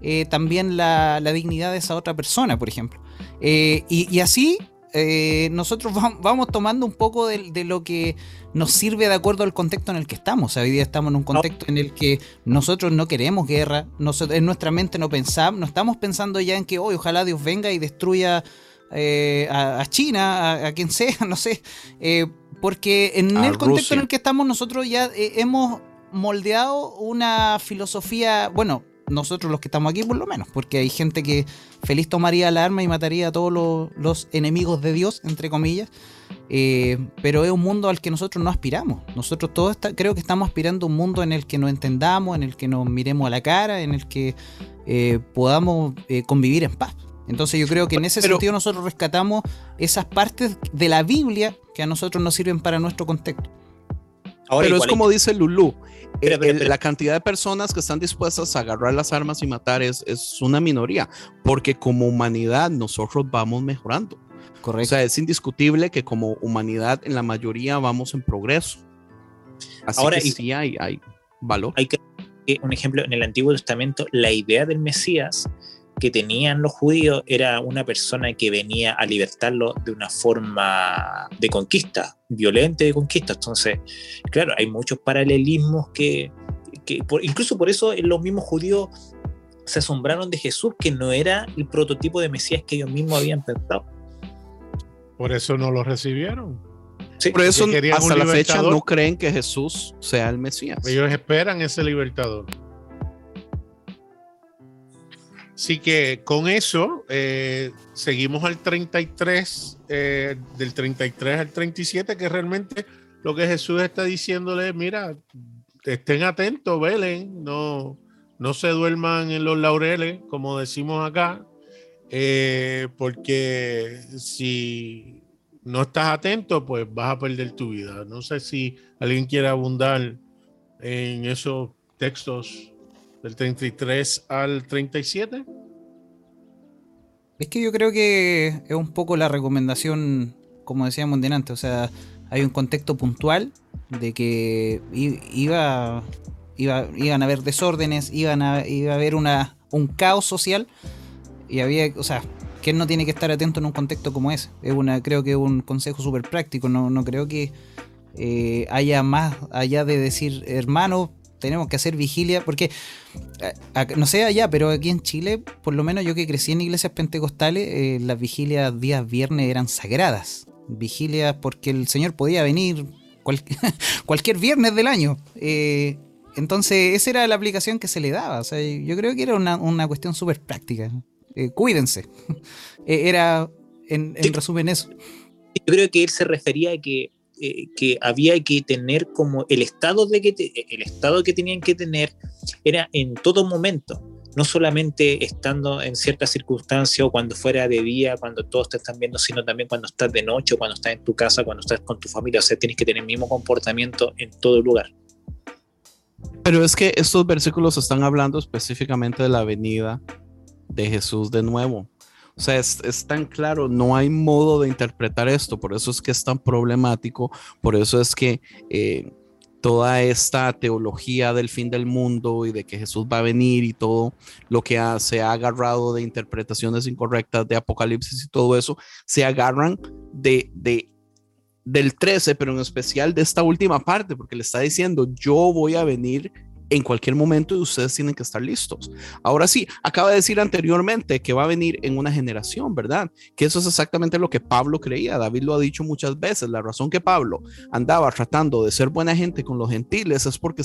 S3: eh, también la, dignidad de esa otra persona, por ejemplo. Eh, y, así eh, nosotros vamos tomando un poco de, lo que nos sirve de acuerdo al contexto en el que estamos. hoy día estamos en un contexto en el que nosotros no queremos guerra, en nuestra mente no pensamos, no estamos pensando ya en que hoy ojalá Dios venga y destruya a, China, a, quien sea, no sé. porque en el contexto en el que estamos nosotros ya hemos moldeado una filosofía, bueno, nosotros los que estamos aquí por lo menos, porque hay gente que feliz tomaría la arma y mataría a todos los, enemigos de Dios, entre comillas, eh, pero es un mundo al que nosotros no aspiramos. Nosotros todos creo que estamos aspirando a un mundo en el que nos entendamos, en el que nos miremos a la cara, en el que eh, podamos eh, convivir en paz. Entonces yo creo que en ese sentido nosotros rescatamos esas partes de la Biblia que a nosotros nos sirven para nuestro contexto.
S2: Pero es como dice Lulú, la cantidad de personas que están dispuestas a agarrar las armas y matar es, es una minoría, porque como humanidad nosotros vamos mejorando. Correcto. O sea, es indiscutible que como humanidad en la mayoría vamos en progreso. Así Ahora, que sí hay, hay valor.
S6: Hay que, un ejemplo, en el Antiguo Testamento, la idea del Mesías que tenían los judíos era una persona que venía a libertarlo de una forma de conquista, violenta de conquista. Entonces, claro, hay muchos paralelismos que, incluso por eso los mismos judíos se asombraron de Jesús, que no era el prototipo de Mesías que ellos mismos habían pensado.
S1: Por eso no lo recibieron.
S2: Sí, por eso hasta la fecha no creen que Jesús sea el Mesías.
S1: Ellos esperan ese libertador. Así que con eso eh, seguimos al 33, eh, del 33 al 37, que realmente lo que Jesús está diciéndole, mira, estén atentos, velen, no, no se duerman en los laureles, como decimos acá, eh, porque si no estás atento, pues vas a perder tu vida. No sé si alguien quiere abundar en esos textos del 33 al 37.
S3: Es que yo creo que es un poco la recomendación, como decíamos antes, o sea, hay un contexto puntual de que iba, iba, iban a haber desórdenes, iban a, iba a haber una, un caos social y había, o sea, ¿quién no tiene que estar atento en un contexto como ese? Es una, creo que es un consejo súper práctico, no, no creo que eh, haya más allá de decir, hermano, tenemos que hacer vigilia, porque eh, no sé allá, pero aquí en Chile, por lo menos yo que crecí en iglesias pentecostales, eh, las vigilias días viernes eran sagradas. Vigilias porque el Señor podía venir cualquier viernes del año. entonces, esa era la aplicación que se le daba. O sea, yo creo que era una, una cuestión súper práctica. cuídense. era, en, en resumen, eso.
S6: Yo creo que él se refería a que eh, que había que tener como el estado, de que el estado que tenían que tener era en todo momento, no solamente estando en ciertas circunstancias o cuando fuera de día, cuando todos te están viendo, sino también cuando estás de noche cuando estás en tu casa, cuando estás con tu familia. O sea, tienes que tener el mismo comportamiento en todo lugar.
S2: Pero es que estos versículos están hablando específicamente de la venida de Jesús de nuevo. O sea, es, tan claro, no hay modo de interpretar esto, por eso es que es tan problemático, por eso es que eh, toda esta teología del fin del mundo y de que Jesús va a venir y todo lo que se ha agarrado de interpretaciones incorrectas de Apocalipsis y todo eso, se agarran de, de del 13, pero en especial de esta última parte, porque le está diciendo, yo voy a venir en cualquier momento ustedes tienen que estar listos. Ahora sí, acaba de decir anteriormente que va a venir en una generación, ¿verdad? Que eso es exactamente lo que Pablo creía. David lo ha dicho muchas veces. La razón que Pablo andaba tratando de ser buena gente con los gentiles es porque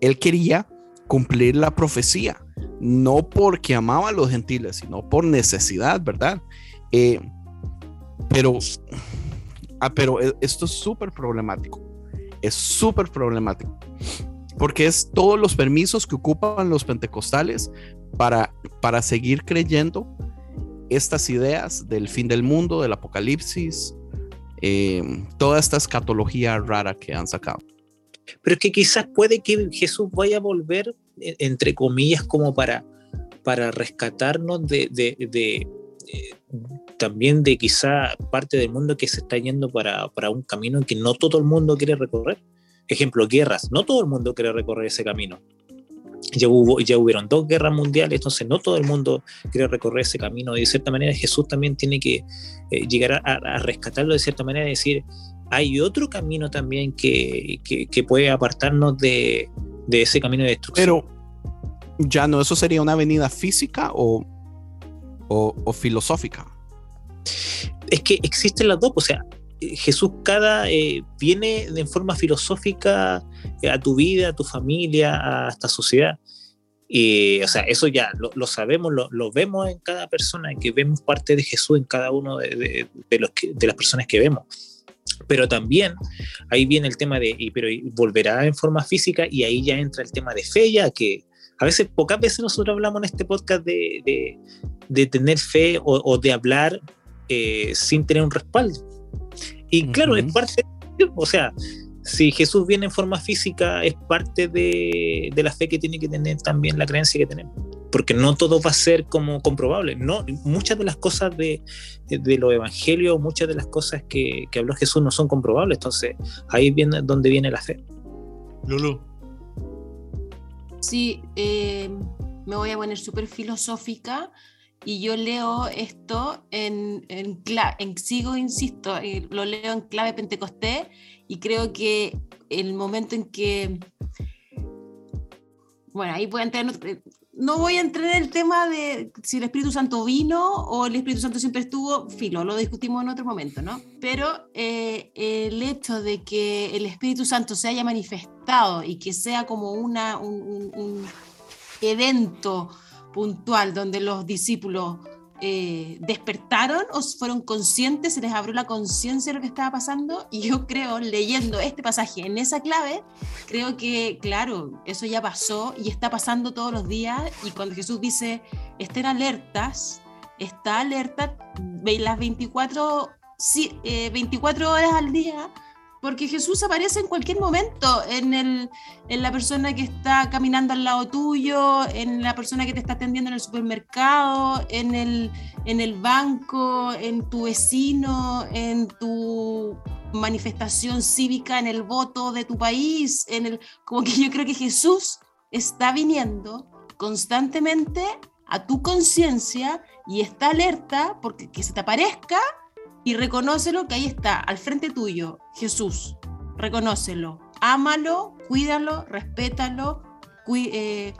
S2: él quería cumplir la profecía, no porque amaba a los gentiles, sino por necesidad, ¿verdad? Eh, pero, ah, pero e, esto es súper problemático. Es súper problemático porque es todos los permisos que ocupan los pentecostales para, para seguir creyendo estas ideas del fin del mundo, del apocalipsis, eh, toda esta escatología rara que han sacado.
S6: Pero es que quizás puede que Jesús vaya a volver, e, entre comillas, como para, para rescatarnos de, de, de eh, también de quizá parte del mundo que se está yendo para, para un camino que no todo el mundo quiere recorrer ejemplo, guerras. No todo el mundo quiere recorrer ese camino. Ya, hubo, ya hubieron dos guerras mundiales, entonces no todo el mundo quiere recorrer ese camino. Y de cierta manera Jesús también tiene que eh, llegar a, rescatarlo de cierta manera y decir, hay otro camino también que, que, puede apartarnos de, de, ese camino de destrucción.
S2: Pero ya no, eso sería una venida física o, o, o filosófica.
S6: Es que existen las dos, o sea, Jesús cada eh, viene en forma filosófica eh, a tu vida, a tu familia, a esta sociedad. Y, o sea, eso ya lo, sabemos, lo, vemos en cada persona, que vemos parte de Jesús en cada uno de, los de las personas que vemos. Pero también ahí viene el tema de, y, pero volverá en forma física y ahí ya entra el tema de fe, ya que a veces, pocas veces nosotros hablamos en este podcast de, de tener fe o, de hablar eh, sin tener un respaldo. Y claro, es parte, o sea, si Jesús viene en forma física, es parte de, la fe que tiene que tener también la creencia que tenemos. Porque no todo va a ser como comprobable. No, muchas de las cosas de, de los evangelios, muchas de las cosas que, que, habló Jesús no son comprobables. Entonces, ahí viene donde viene la fe.
S1: Lulu.
S5: Sí, eh, me voy a poner súper filosófica y yo leo esto en, en, en sigo, insisto, eh, lo leo en clave pentecostés y creo que el momento en que, bueno, ahí a entrar, eh, no voy a entrar en el tema de si el Espíritu Santo vino o el Espíritu Santo siempre estuvo, filo, lo discutimos en otro momento, ¿no? Pero eh, el hecho de que el Espíritu Santo se haya manifestado y que sea como una, un, un, un evento, puntual donde los discípulos eh, despertaron o fueron conscientes, se les abrió la conciencia de lo que estaba pasando y yo creo, leyendo este pasaje en esa clave, creo que, claro, eso ya pasó y está pasando todos los días y cuando Jesús dice, estén alertas, está alerta las 24, 24 eh, horas al día porque Jesús aparece en cualquier momento, en, el, en la persona que está caminando al lado tuyo, en la persona que te está atendiendo en el supermercado, en el, en el banco, en tu vecino, en tu manifestación cívica, en el voto de tu país, en el, como que yo creo que Jesús está viniendo constantemente a tu conciencia y está alerta porque que se te aparezca y reconócelo que ahí está, al frente tuyo, Jesús. Reconócelo, ámalo, cuídalo, respétalo, eh,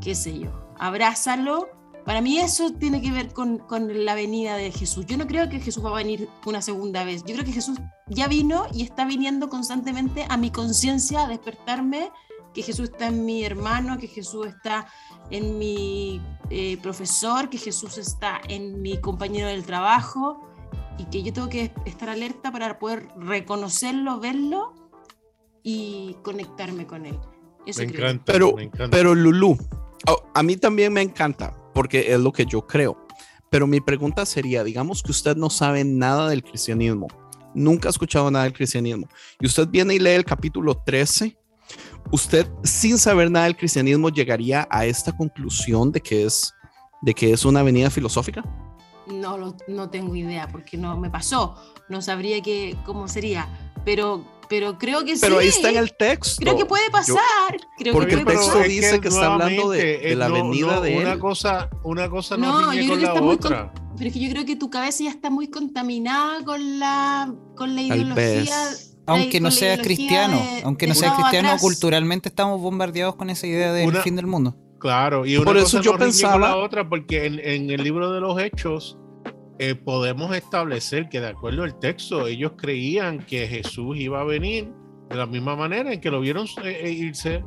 S5: qué sé yo, abrázalo. Para mí eso tiene que ver con, con, la venida de Jesús. Yo no creo que Jesús va a venir una segunda vez. Yo creo que Jesús ya vino y está viniendo constantemente a mi conciencia a despertarme que Jesús está en mi hermano, que Jesús está en mi eh, profesor, que Jesús está en mi compañero del trabajo, y que yo tengo que estar alerta para poder reconocerlo, verlo y conectarme con él.
S2: me, encanta, pero, pero Lulu, oh, a mí también me encanta porque es lo que yo creo. Pero mi pregunta sería, digamos que usted no sabe nada del cristianismo, nunca ha escuchado nada del cristianismo, y usted viene y lee el capítulo 13, usted sin saber nada del cristianismo llegaría a esta conclusión de que es, de que es una avenida filosófica?
S5: No, no tengo idea porque no me pasó, no sabría qué cómo sería, pero, pero creo que
S2: sí. Pero ahí está en el texto.
S5: Creo que puede pasar.
S2: porque el texto dice que, está hablando de, la venida de
S1: una Cosa, una cosa no, yo creo que está otra.
S5: pero es que yo creo que tu cabeza ya está muy contaminada con la, con la ideología.
S3: Aunque no seas cristiano, aunque no seas cristiano, culturalmente estamos bombardeados con esa idea del fin del mundo.
S1: Claro, y una Por eso yo pensaba la otra, porque en, en, el libro de los Hechos eh, podemos establecer que de acuerdo al texto, ellos creían que Jesús iba a venir de la misma manera en que lo vieron eh, eh, irse.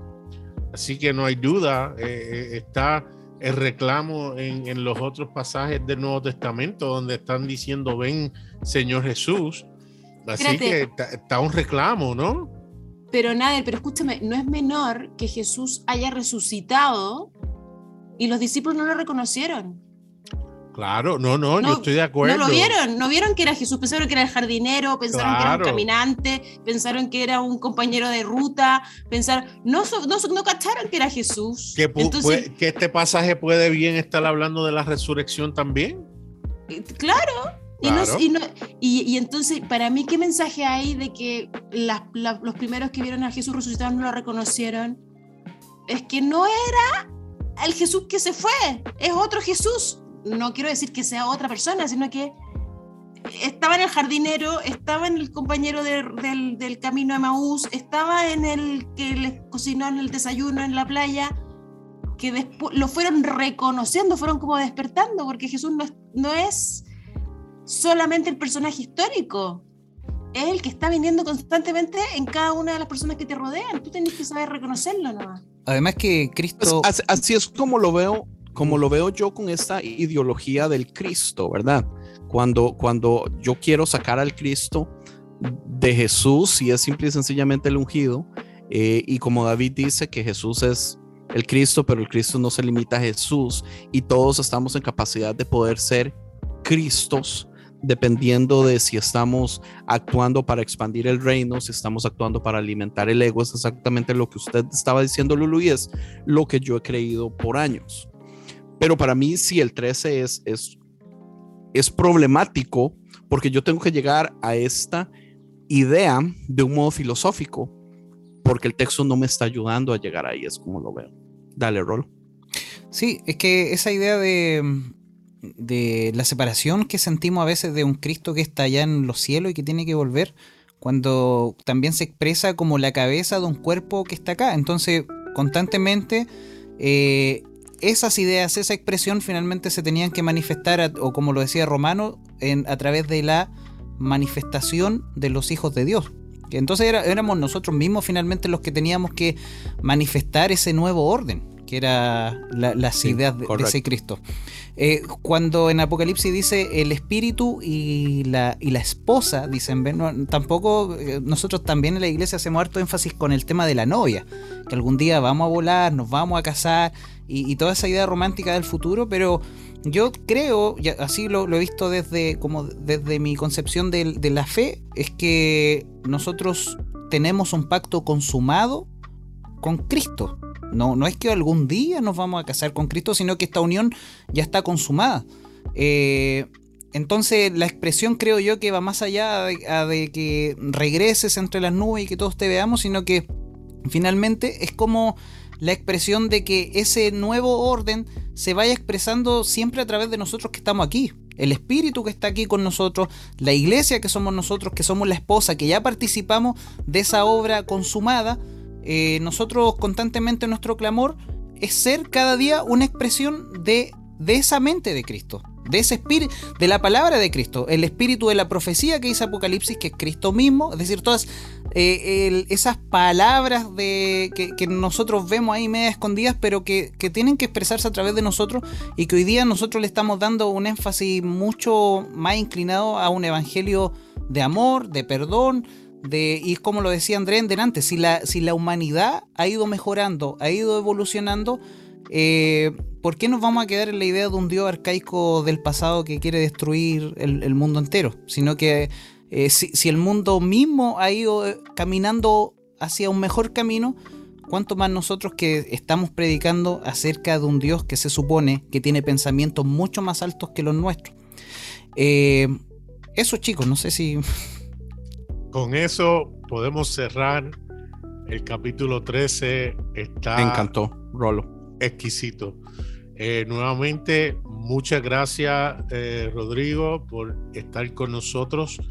S1: Así que no hay duda, está el reclamo en, en, los otros pasajes del Nuevo Testamento donde están diciendo, ven Señor Jesús. Así que está, un reclamo, ¿no?
S5: Pero nada, pero escúchame, no es menor que Jesús haya resucitado y los discípulos no lo reconocieron.
S1: Claro, no, no, yo estoy de acuerdo.
S5: No lo vieron, no vieron que era Jesús, pensaron que era el jardinero, pensaron que era un caminante, pensaron que era un compañero de ruta, pensaron, no, no, no cacharon que era Jesús.
S1: Que, que este pasaje puede bien estar hablando de la resurrección también.
S5: Eh, claro. Y, y, entonces, para mí, ¿qué mensaje hay de que los primeros que vieron a Jesús resucitado no lo reconocieron? Es que no era el Jesús que se fue, es otro Jesús no quiero decir que sea otra persona, sino que estaba en el jardinero, estaba en el compañero del, del, camino de Maús, estaba en el que les cocinó en el desayuno en la playa, que después lo fueron reconociendo, fueron como despertando, porque Jesús no es, no es solamente el personaje histórico, es el que está viniendo constantemente en cada una de las personas que te rodean. Tú tienes que saber reconocerlo nomás.
S3: Además que Cristo...
S2: así es como lo veo como lo veo yo con esta ideología del Cristo, ¿verdad? Cuando, cuando yo quiero sacar al Cristo de Jesús y es simple y sencillamente el ungido, eh, y como David dice que Jesús es el Cristo, pero el Cristo no se limita a Jesús y todos estamos en capacidad de poder ser Cristos dependiendo de si estamos actuando para expandir el reino, si estamos actuando para alimentar el ego, es exactamente lo que usted estaba diciendo, Lulu, y es lo que yo he creído por años. Pero para mí sí, el 13 es, es, es problemático porque yo tengo que llegar a esta idea de un modo filosófico porque el texto no me está ayudando a llegar ahí, es como lo veo. Dale, Rol.
S3: Sí, es que esa idea de, de la separación que sentimos a veces de un Cristo que está allá en los cielos y que tiene que volver, cuando también se expresa como la cabeza de un cuerpo que está acá. Entonces, constantemente eh, esas ideas, esa expresión finalmente se tenían que manifestar, o como lo decía Romano, en, a través de la manifestación de los hijos de Dios. Entonces éramos nosotros mismos finalmente los que teníamos que manifestar ese nuevo orden, que era las ideas de, ese Cristo. Eh, cuando en Apocalipsis dice el espíritu y la, y la esposa, dicen, tampoco eh, nosotros también en la iglesia hacemos harto énfasis con el tema de la novia, que algún día vamos a volar, nos vamos a casar y, toda esa idea romántica del futuro, pero yo creo, así lo, he visto desde, como desde mi concepción de, de la fe, es que nosotros tenemos un pacto consumado con Cristo. No, no es que algún día nos vamos a casar con Cristo, sino que esta unión ya está consumada. Eh, entonces la expresión creo yo que va más allá de, que regreses entre las nubes y que todos te veamos, sino que finalmente es como la expresión de que ese nuevo orden se vaya expresando siempre a través de nosotros que estamos aquí. El espíritu que está aquí con nosotros, la iglesia que somos nosotros, que somos la esposa, que ya participamos de esa obra consumada, eh, nosotros constantemente nuestro clamor es ser cada día una expresión de, de esa mente de Cristo de ese espíritu, de la palabra de Cristo, el espíritu de la profecía que dice Apocalipsis, que es Cristo mismo, es decir, todas eh, esas palabras de, que, nosotros vemos ahí media escondidas, pero que, tienen que expresarse a través de nosotros y que hoy día nosotros le estamos dando un énfasis mucho más inclinado a un evangelio de amor, de perdón, de, y como lo decía Andrés en delante, si la, si la humanidad ha ido mejorando, ha ido evolucionando, eh, ¿por qué nos vamos a quedar en la idea de un dios arcaico del pasado que quiere destruir el, mundo entero? Sino que eh, si, el mundo mismo ha ido eh, caminando hacia un mejor camino, ¿cuánto más nosotros que estamos predicando acerca de un Dios que se supone que tiene pensamientos mucho más altos que los nuestros? eso chicos, no sé si...
S1: Con eso podemos cerrar el capítulo 13. Está...
S2: Me encantó, Rolo
S1: exquisito. Eh, nuevamente, muchas gracias, eh, Rodrigo, por estar con nosotros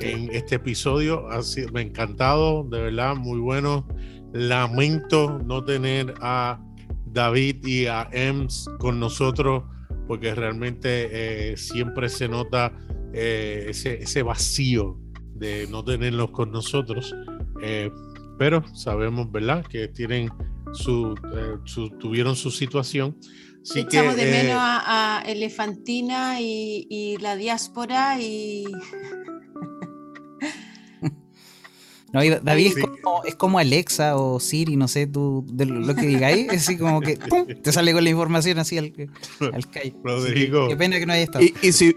S1: en este episodio. Ha sido, me ha encantado, de verdad, muy bueno. Lamento no tener a David y a Ems con nosotros, porque realmente eh, siempre se nota ese, ese, vacío de no tenerlos con nosotros. Pero sabemos, ¿verdad?, que tienen eh, su, tuvieron su situación.
S5: Sí Echamos de menos eh, a, Elefantina y, la diáspora y...
S3: No, David es, como, Alexa o Siri, no sé, tú, de lo que digáis, es así como que te sale con la información así al, al
S1: Rodrigo.
S3: qué pena que no haya estado.
S2: Y, si,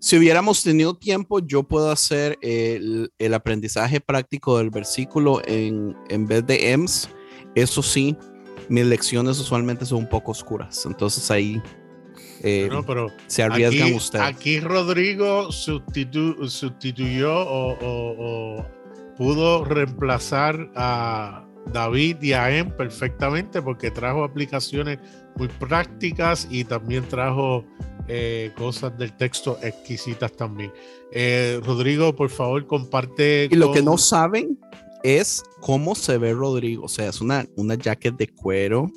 S2: si, hubiéramos tenido tiempo, yo puedo hacer el, el aprendizaje práctico del versículo en, en vez de EMS eso sí, mis lecciones usualmente son un poco oscuras, entonces ahí eh, se arriesgan ustedes.
S1: Aquí Rodrigo sustituyó o, pudo reemplazar a David y a Em perfectamente porque trajo aplicaciones muy prácticas y también trajo eh, cosas del texto exquisitas también. Eh, Rodrigo, por favor, comparte.
S2: Y lo que no saben es cómo se ve Rodrigo. O sea, es una, una jacket de cuero,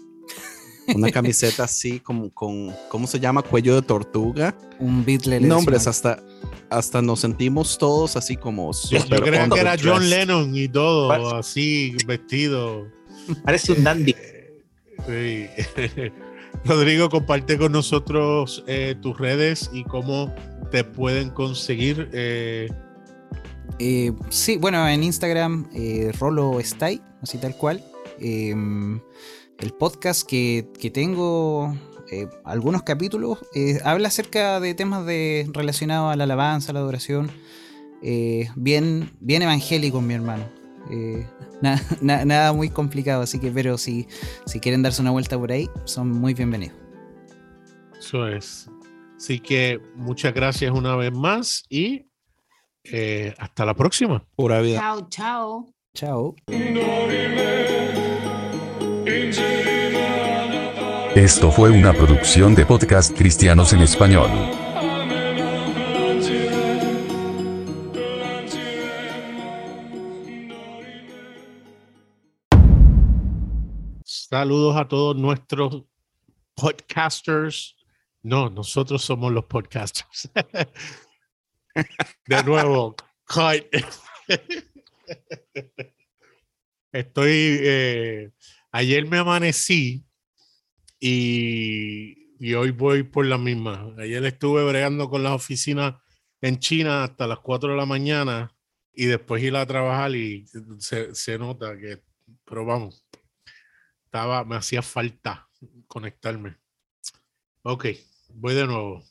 S2: una camiseta así como con, ¿cómo se llama? Cuello de tortuga.
S3: Un Beatle.
S2: Nombres, hasta, hasta nos sentimos todos así como...
S1: Yo, creo que era John Lennon y todo, así vestido.
S6: Parece un dandy.
S1: Sí. Rodrigo, comparte con nosotros eh, tus redes y cómo te pueden conseguir eh,
S3: eh, sí, bueno, en Instagram, eh, Rolo Stay, así tal cual. El podcast que, tengo, eh, algunos capítulos, habla acerca de temas de, relacionados a la alabanza, a la adoración. bien, bien evangélico, mi hermano. nada muy complicado, así que, pero si, si quieren darse una vuelta por ahí, son muy bienvenidos.
S1: Eso es. Así que muchas gracias una vez más y eh, hasta la próxima.
S2: Pura vida.
S5: Chao, chao.
S3: Chao.
S4: Esto fue una producción de podcast cristianos en español.
S1: Saludos a todos nuestros podcasters. No, nosotros somos los podcasters. De nuevo, Estoy. Eh, ayer me amanecí y, hoy voy por la misma. Ayer estuve bregando con las oficinas en China hasta las 4 de la mañana y después ir a trabajar y se, se nota que. Pero vamos, estaba, me hacía falta conectarme. Ok, voy de nuevo.